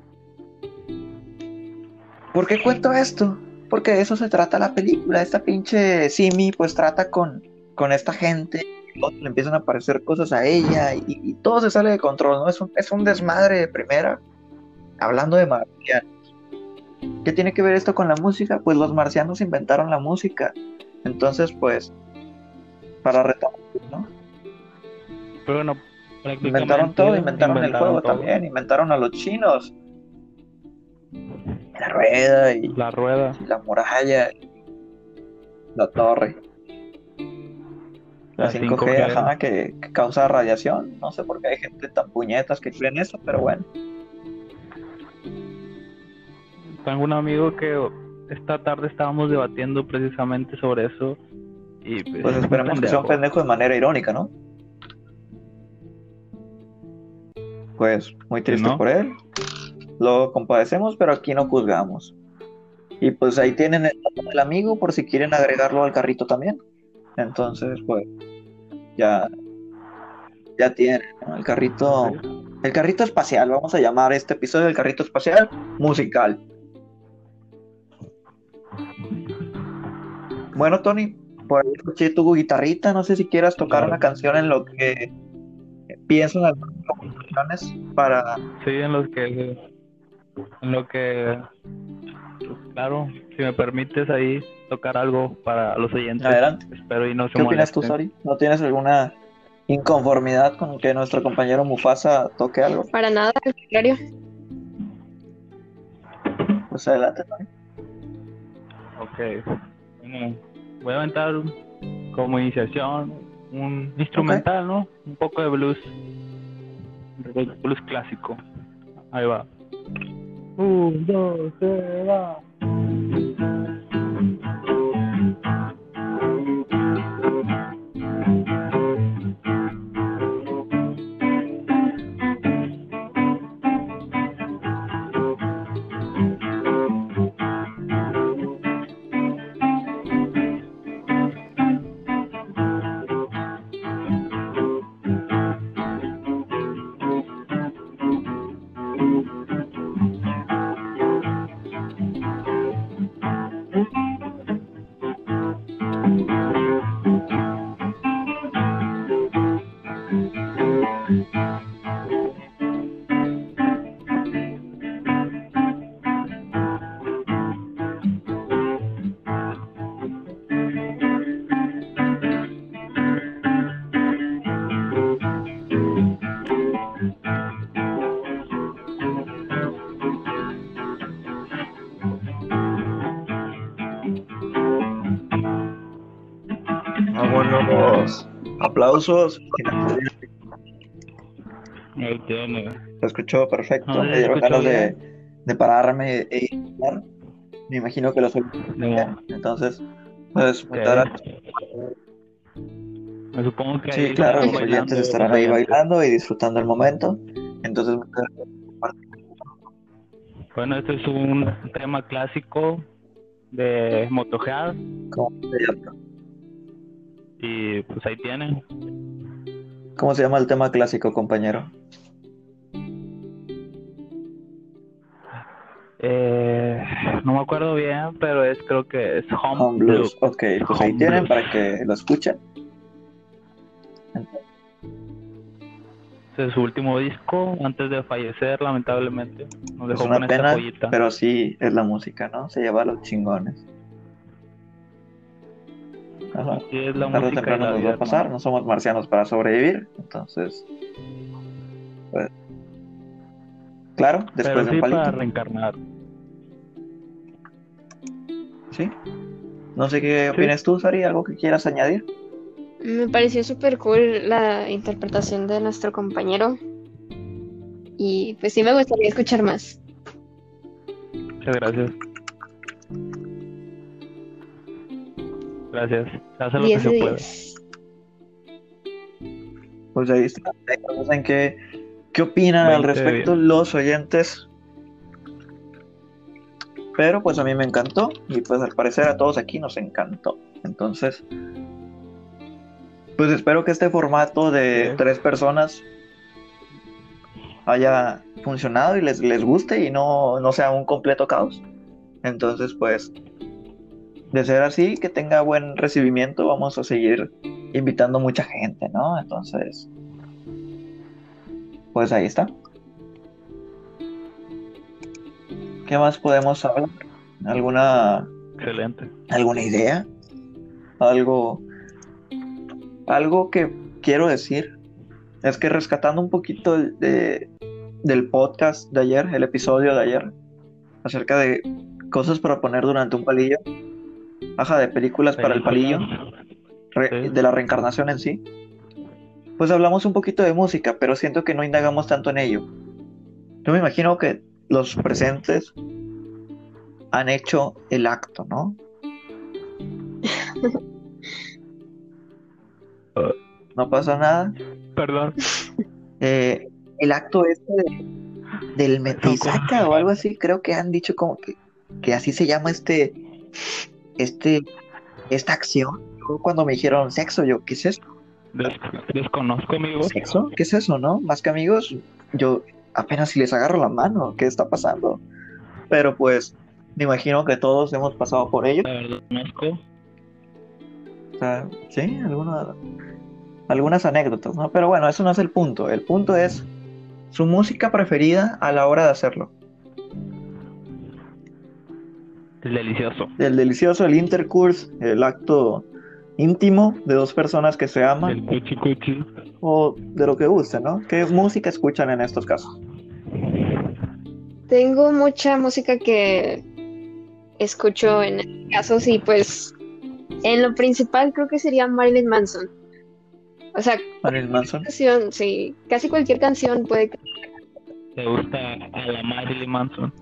¿por qué cuento esto? Porque de eso se trata la película. Esta pinche Simi pues trata con, con esta gente, le empiezan a aparecer cosas a ella y, y todo se sale de control, ¿no? Es un, es un desmadre de primera. Hablando de marcianos. ¿Qué tiene que ver esto con la música? Pues los marcianos inventaron la música. Entonces, pues, para retomar, ¿no? Pero bueno, Inventaron todo, inventaron, el juego todo. también, inventaron a los chinos. La rueda y La rueda. la muralla, la torre, la La 5G, 5G. ajá, que, que causa radiación. No sé por qué hay gente tan puñetas que creen eso, pero bueno. Tengo un amigo que esta tarde estábamos debatiendo precisamente sobre eso. Y pues, Pues es un esperemos que sea un pendejo. de manera irónica, ¿no? pues muy triste por él. Lo compadecemos, pero aquí no juzgamos. Y pues ahí tienen el, amigo por si quieren agregarlo al carrito también. Entonces, pues ya ya tienen el carrito el carrito espacial. Vamos a llamar este episodio el carrito espacial musical. Bueno, Tony, por ahí escuché tu guitarrita. No sé si quieras tocar una canción en lo que pienso en algunas para. Sí, en lo que. En lo que. Claro, si me permites ahí tocar algo para los oyentes. Adelante. Espero y no se ¿Qué opinas tú, Sori? ¿No tienes alguna inconformidad con que nuestro compañero Mufasa toque algo? Para nada, al contrario. Pues adelante, Tony. Ok voy a aventar como iniciación un instrumental, ¿no? Un poco de blues. Blues clásico. Ahí va. Un, dos, tres, va. Aplausos. Se escuchó perfecto. me dieron ganas de, de, pararme e ir Me imagino que lo soy. Entonces, puedes okay. Me supongo que Sí, claro, los oyentes estarán ahí bailando y disfrutando el momento. Entonces, bueno, este es un tema clásico de Motohead. ¿Cómo se llama? Y pues ahí tienen. ¿Cómo se llama el tema clásico, compañero? Eh, no me acuerdo bien, pero es creo que es Home, Blues. Ok, pues ahí tienen para que lo escuchen. Este es su último disco antes de fallecer, lamentablemente. Nos dejó es una pena, pero sí es la música, ¿no? Se lleva a los chingones. Es la Tarde música temprano nos va a pasar, ¿no? somos marcianos para sobrevivir, entonces. Pues, claro, después Pero de un palito. para reencarnar. Sí. No sé qué opinas tú, Sari, algo que quieras añadir. Me pareció súper cool la interpretación de nuestro compañero. Y pues sí me gustaría escuchar más. Muchas gracias. Gracias. Hace lo que se puede. Pues ahí está. ¿En qué, qué opinan al respecto los oyentes? Pero pues a mí me encantó y pues al parecer a todos aquí nos encantó. Entonces, pues espero que este formato de tres personas haya funcionado y les, les guste y no, no sea un completo caos. Entonces, pues de ser así, que tenga buen recibimiento, vamos a seguir invitando mucha gente, ¿no? Entonces, pues ahí está. ¿Qué más podemos hablar? ¿Alguna Excelente. ¿Alguna idea? Algo algo que quiero decir es que rescatando un poquito de, del podcast de ayer, el episodio de ayer, acerca de cosas para poner durante un palillo, Ajá, de películas para el palillo, de la reencarnación en sí. Pues hablamos un poquito de música, pero siento que no indagamos tanto en ello. Yo me imagino que los presentes han hecho el acto, ¿no? (laughs) no pasa nada. Perdón. Eh, el acto este del metisaca o algo así, creo que han dicho como que, que así se llama este, este, esta acción. cuando me dijeron sexo, yo, ¿qué es eso? desconozco, amigos. ¿Sexo? ¿Qué es eso, no? Más que amigos, yo apenas si les agarro la mano, ¿qué está pasando? Pero pues, me imagino que todos hemos pasado por ello. O sea, sí, algunas, algunas anécdotas, ¿no? Pero bueno, eso no es el punto. El punto es su música preferida a la hora de hacerlo. El delicioso. El delicioso, el intercourse, el acto íntimo de dos personas que se aman. El cuchi cuchi. O de lo que guste, ¿no? ¿Qué música escuchan en estos casos? Tengo mucha música que escucho en estos casos y pues en lo principal creo que sería Marilyn Manson. O sea, Marilyn Manson. Canción, sí, casi cualquier canción puede. ¿Te gusta a la Marilyn Manson?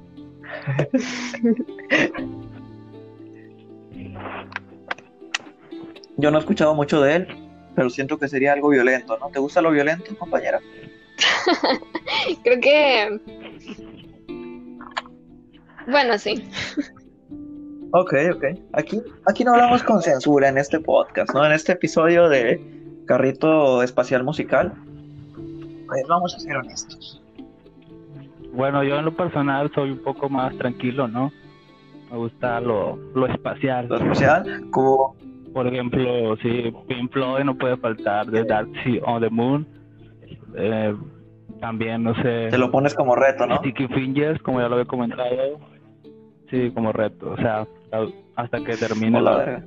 Yo no he escuchado mucho de él, pero siento que sería algo violento, ¿no? ¿Te gusta lo violento, compañera? (laughs) Creo que. Bueno, sí. Ok, ok. Aquí, aquí no hablamos con censura en este podcast, ¿no? En este episodio de Carrito Espacial Musical. Pues vamos a ser honestos. Bueno, yo en lo personal soy un poco más tranquilo, ¿no? Me gusta lo, lo espacial. ¿Lo espacial? Como por ejemplo, sí, Pink Floyd no puede faltar, The Dark Sea on the Moon. Eh, también, no sé. Te lo pones como reto, ¿no? Sticky Fingers, como ya lo había comentado. Sí, como reto. O sea, hasta que termine la.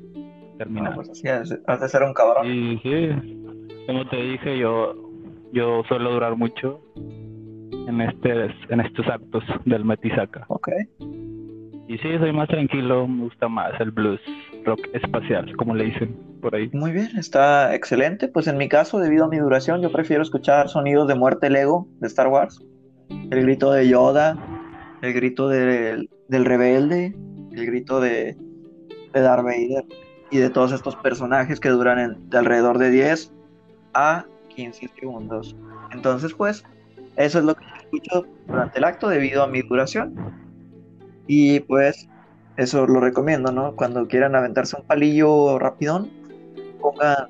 Termina. pues así has de ser un cabrón. Sí, sí. Como te dije, yo, yo suelo durar mucho en, este, en estos actos del Metisaca. Ok. Y sí, soy más tranquilo, me gusta más el blues, rock espacial, como le dicen por ahí. Muy bien, está excelente. Pues en mi caso, debido a mi duración, yo prefiero escuchar sonidos de muerte Lego de Star Wars. El grito de Yoda, el grito del rebelde, el grito de, de Darth Vader y de todos estos personajes que duran de alrededor de 10 a 15 segundos. Entonces, pues, eso es lo que escucho durante el acto debido a mi duración. Y pues eso lo recomiendo, ¿no? Cuando quieran aventarse un palillo rapidón, pongan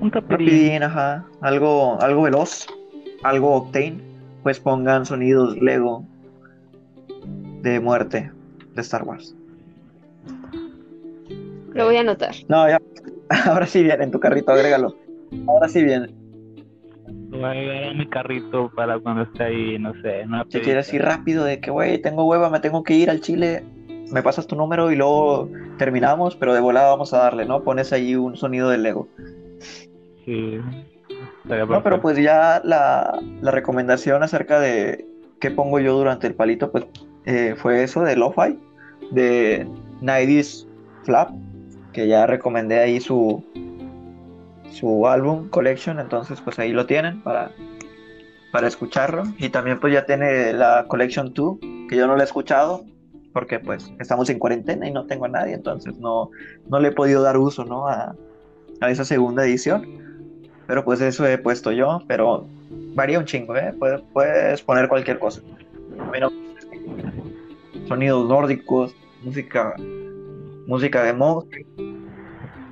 un rapidín, ajá, algo, algo veloz, algo octane, pues pongan sonidos Lego de muerte de Star Wars. Lo voy a anotar. No, ya. (laughs) Ahora sí viene en tu carrito, agrégalo. Ahora sí viene. Voy a agregar a mi carrito para cuando esté ahí, no sé, no Te quieres ir rápido de que, güey, tengo hueva, me tengo que ir al Chile, me pasas tu número y luego terminamos, pero de volada vamos a darle, ¿no? Pones ahí un sonido del Lego. Sí. No, pero pues ya la, recomendación acerca de qué pongo yo durante el palito, pues eh, fue eso de Lo-Fi, de Nighties Flap, que ya recomendé ahí su, su álbum Collection, entonces pues ahí lo tienen para, para escucharlo. Y también pues ya tiene la Collection 2, que yo no la he escuchado, porque pues estamos en cuarentena y no tengo a nadie, entonces no, no le he podido dar uso ¿no? a, a esa segunda edición. Pero pues eso he puesto yo, pero varía un chingo, ¿eh? Puedes, puedes poner cualquier cosa. sonidos nórdicos, música, música de monstruos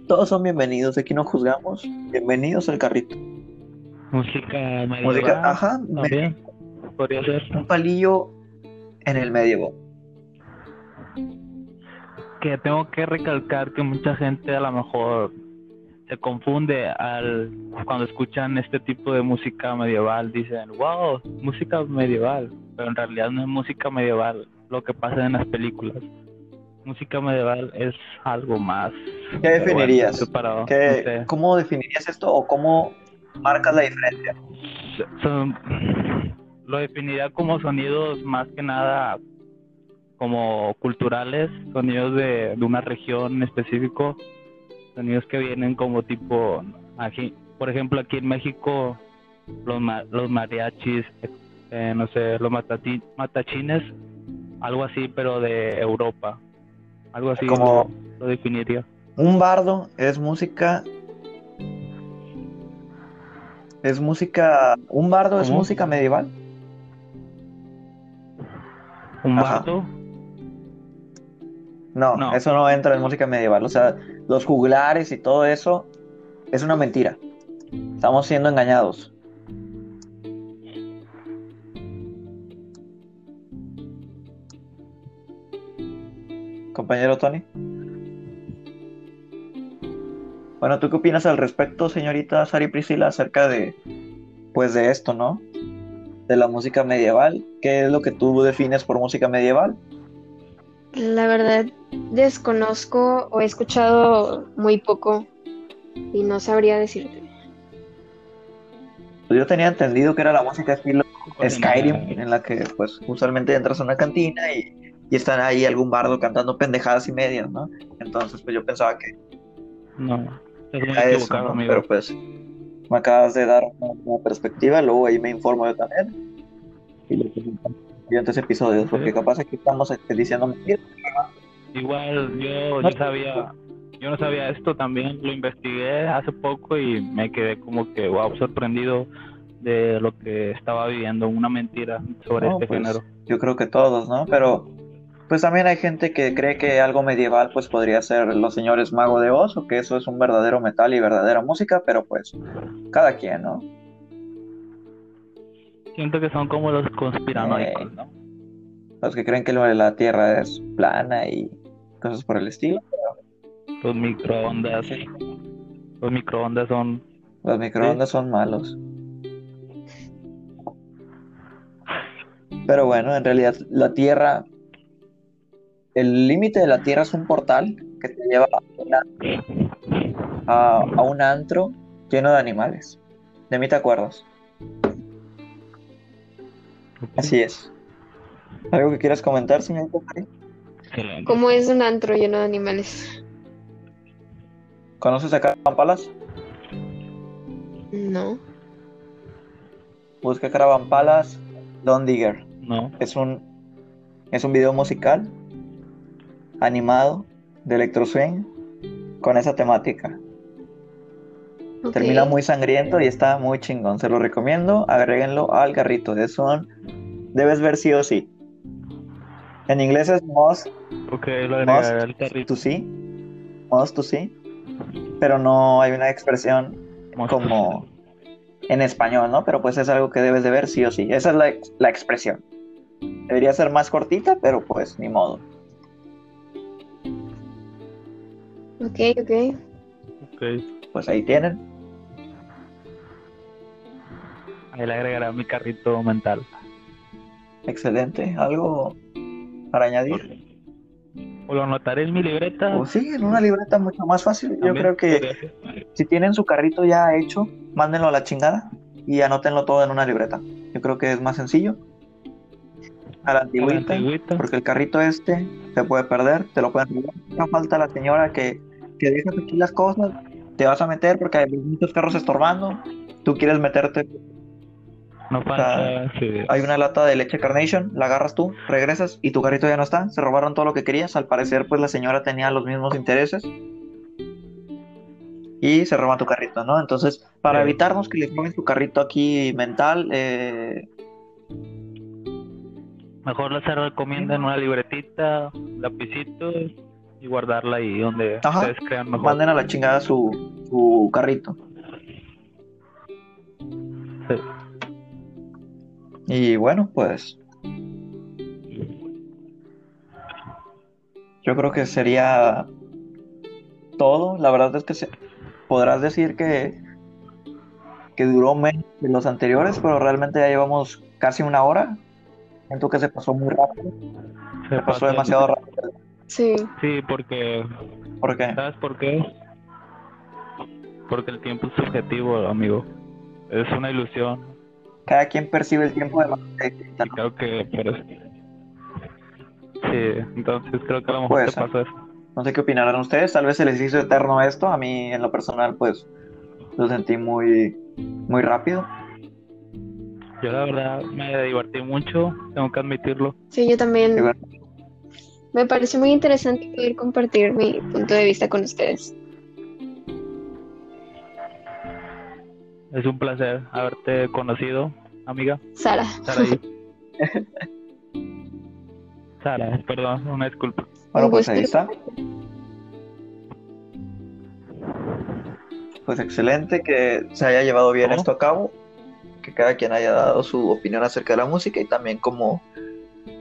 todos son bienvenidos, aquí no juzgamos. Bienvenidos al carrito. Música medieval. Música, ajá. Podría ser. Un palillo en el medio. Que tengo que recalcar que mucha gente a lo mejor se confunde al cuando escuchan este tipo de música medieval dicen wow música medieval pero en realidad no es música medieval lo que pasa en las películas música medieval es algo más. ¿Qué definirías? ¿Cómo definirías esto o cómo marcas la diferencia? lo definiría como sonidos más que nada como culturales, sonidos de, una región en específico, sonidos que vienen como tipo, aquí, por ejemplo aquí en México los, los mariachis, eh, no sé, los matachines, algo así, pero de Europa. Algo así como lo, definiría. Un bardo es música Es música. ¿Un bardo es música medieval? ¿Un Ajá. bardo? No, No. eso no entra en música medieval. O sea, los juglares y todo eso es una mentira. Estamos siendo engañados. Compañero Tony. Bueno, ¿tú qué opinas al respecto, señorita Sari Priscila, acerca de, pues, de esto, ¿no? De la música medieval. ¿Qué es lo que tú defines por música medieval? La verdad, desconozco o he escuchado muy poco y no sabría decirte. Pues yo tenía entendido que era la música estilo Skyrim, en la que pues usualmente entras a una cantina y, y están ahí algún bardo cantando pendejadas y medias, ¿no? Entonces pues yo pensaba que No, es muy eso, equivocado, ¿no? amigo. Pero pues me acabas de dar una, una perspectiva, luego ahí me informo yo también. Y los siguientes episodios, porque capaz aquí estamos este, diciendo mentiras. Igual yo, No. yo sabía, yo no sabía esto también, lo investigué hace poco y me quedé como que wow, sorprendido de lo que estaba viviendo, una mentira sobre No, este pues, género. Yo creo que todos, ¿no? Pero pues también hay gente que cree que algo medieval pues podría ser los señores Mago de Oz o que eso es un verdadero metal y verdadera música, pero pues cada quien, ¿no? Siento que son como los conspiranoicos, Eh. ¿no? Los que creen que lo de la Tierra es plana y cosas por el estilo. Los microondas, los microondas son Los microondas son malos. Pero bueno, en realidad la Tierra, el límite de la Tierra es un portal que te lleva a, una- a- a un antro lleno de animales. De mí te acuerdas. Así es. ¿Algo que quieras comentar, señor? ¿Cómo es un antro lleno de animales? ¿Conoces a Caravan Palace? No. Busca Caravan Palace, Don Digger. No, Es un, es un video musical animado de Electro Swing con esa temática. Ok. Termina muy sangriento y está muy chingón. Se lo recomiendo. Agréguenlo al carrito. Es un. Debes ver sí o sí. En inglés es must ok, lo agregaré al carrito. to see. Must to see. Pero no hay una expresión como en español, ¿no? Pero pues es algo que debes de ver sí o sí. Esa es la, la expresión. Debería ser más cortita, pero pues ni modo. Ok, ok. Ok, Pues ahí tienen. ahí le agregaré a mi carrito mental. Excelente. ¿Algo para añadir? O lo anotaré en mi libreta. Pues sí, en una libreta mucho más fácil. Yo creo que si tienen su carrito ya hecho, mándenlo a la chingada y anótenlo todo en una libreta. Yo creo que es más sencillo. A la A la antigüita, antigüita. porque el carrito este se puede perder, te lo pueden robar. No falta la señora que, que dejas aquí las cosas, te vas a meter porque hay muchos carros estorbando. Tú quieres meterte, No sí. hay una lata de leche Carnation, la agarras tú, regresas y tu carrito ya no está. Se robaron todo lo que querías. Al parecer, pues la señora tenía los mismos intereses. Y se roban tu carrito, ¿no? Entonces, para Sí. evitarnos que les roben su carrito aquí mental, eh, Mejor se recomienda en una libretita, lapicito y guardarla ahí donde Ajá. ustedes crean mejor. manden a la chingada su, su carrito. Sí. Y bueno, pues. Yo creo que sería todo. La verdad es que se- podrás decir que, que duró menos que los anteriores, pero realmente ya llevamos casi una hora. Siento que se pasó muy rápido. Se Se pasó demasiado rápido. Sí. Sí, porque ¿Por qué? ¿sabes por qué? Porque el tiempo es subjetivo, amigo. Es una ilusión Cada quien percibe el tiempo de manera distinta, ¿no? creo que por eso- Sí, entonces creo que a lo mejor te pasó eso. No sé qué opinarán ustedes. Tal vez se les hizo eterno esto. A mí, en lo personal, pues lo sentí muy, muy rápido. Yo la verdad me divertí mucho, tengo que admitirlo. Sí, yo también. Bueno, Me pareció muy interesante poder compartir mi punto de vista con ustedes. es un placer haberte conocido, amiga. Sara. Sara. (laughs) Sara, perdón, una disculpa. Bueno, pues ahí está. Pues excelente que se haya llevado bien esto a cabo, que cada quien haya dado su opinión acerca de la música y también como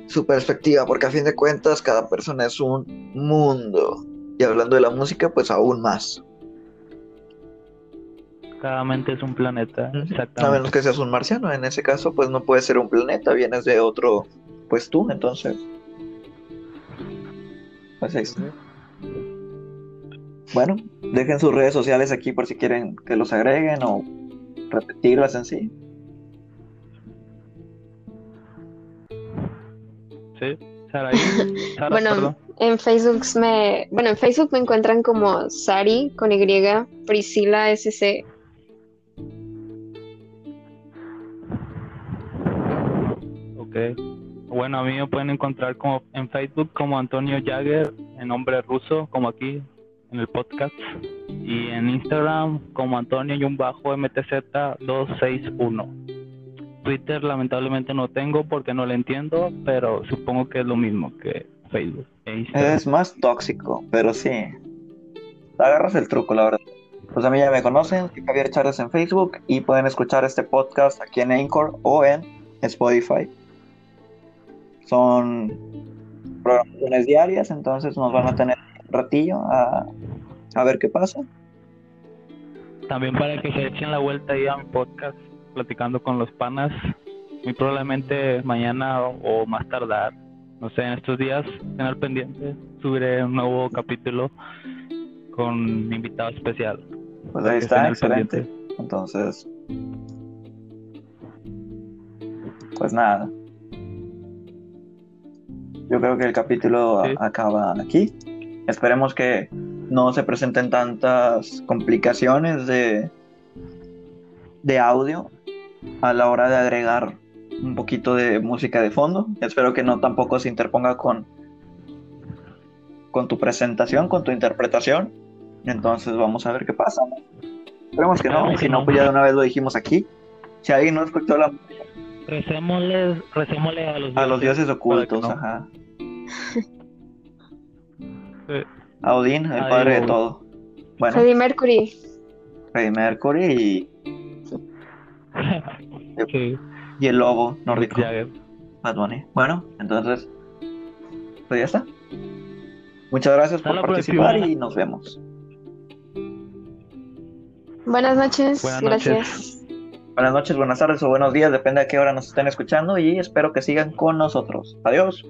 su perspectiva, porque a fin de cuentas cada persona es un mundo. Y hablando de la música, pues aún más. Cada mente es un planeta, exactamente. A menos que seas un marciano, en ese caso, pues no puede ser un planeta, vienes de otro, pues tú, entonces. Pues ahí está. Bueno, dejen sus redes sociales aquí por si quieren que los agreguen o repetirlas en sí. Sí, Sara, (laughs) Sara bueno, perdón. en Facebook me, bueno, en Facebook me encuentran como Sari con Y, Priscila SC. Ok. Bueno, a mí me pueden encontrar como en Facebook como Antonio Jagger, en nombre ruso, como aquí en el podcast. Y en Instagram como Antonio y un bajo MTZ 261. Twitter lamentablemente no tengo porque no le entiendo, pero supongo que es lo mismo que Facebook e. Es más tóxico, pero sí. Agarras el truco, la verdad. Pues a mí ya me conocen, soy Javier Chávez en Facebook y pueden escuchar este podcast aquí en Anchor o en Spotify. Son programaciones diarias, entonces nos van a tener un ratillo a, a ver qué pasa. También para que se echen la vuelta ahí a mi podcast, platicando con los panas. Muy probablemente mañana o, o más tardar, no sé, en estos días, estén al pendiente, subiré un nuevo capítulo con invitado especial. Pues ahí está, excelente. pendiente. Entonces, pues nada. Yo creo que el capítulo Sí. acaba aquí. Esperemos que no se presenten tantas complicaciones de, de audio a la hora de agregar un poquito de música de fondo. Espero que no tampoco se interponga con, con tu presentación, con tu interpretación. Entonces vamos a ver qué pasa. ¿no? Esperemos que no, si no, pues ya de una vez lo dijimos aquí. Si alguien no escuchó la, Recémosle, recémosle a los a los dioses ocultos, no- ajá. Sí. A Odín, el padre de todo. Bueno, Freddie Mercury. Freddie Mercury y, sí. y el lobo nórdico, Jagger. Bad Bunny. Bueno, entonces, pues ya está. Muchas gracias Hasta por participar próxima. y nos vemos. Buenas noches, Buenas gracias. noches. Buenas noches, buenas tardes o buenos días, depende a qué hora nos estén escuchando y espero que sigan con nosotros. Adiós.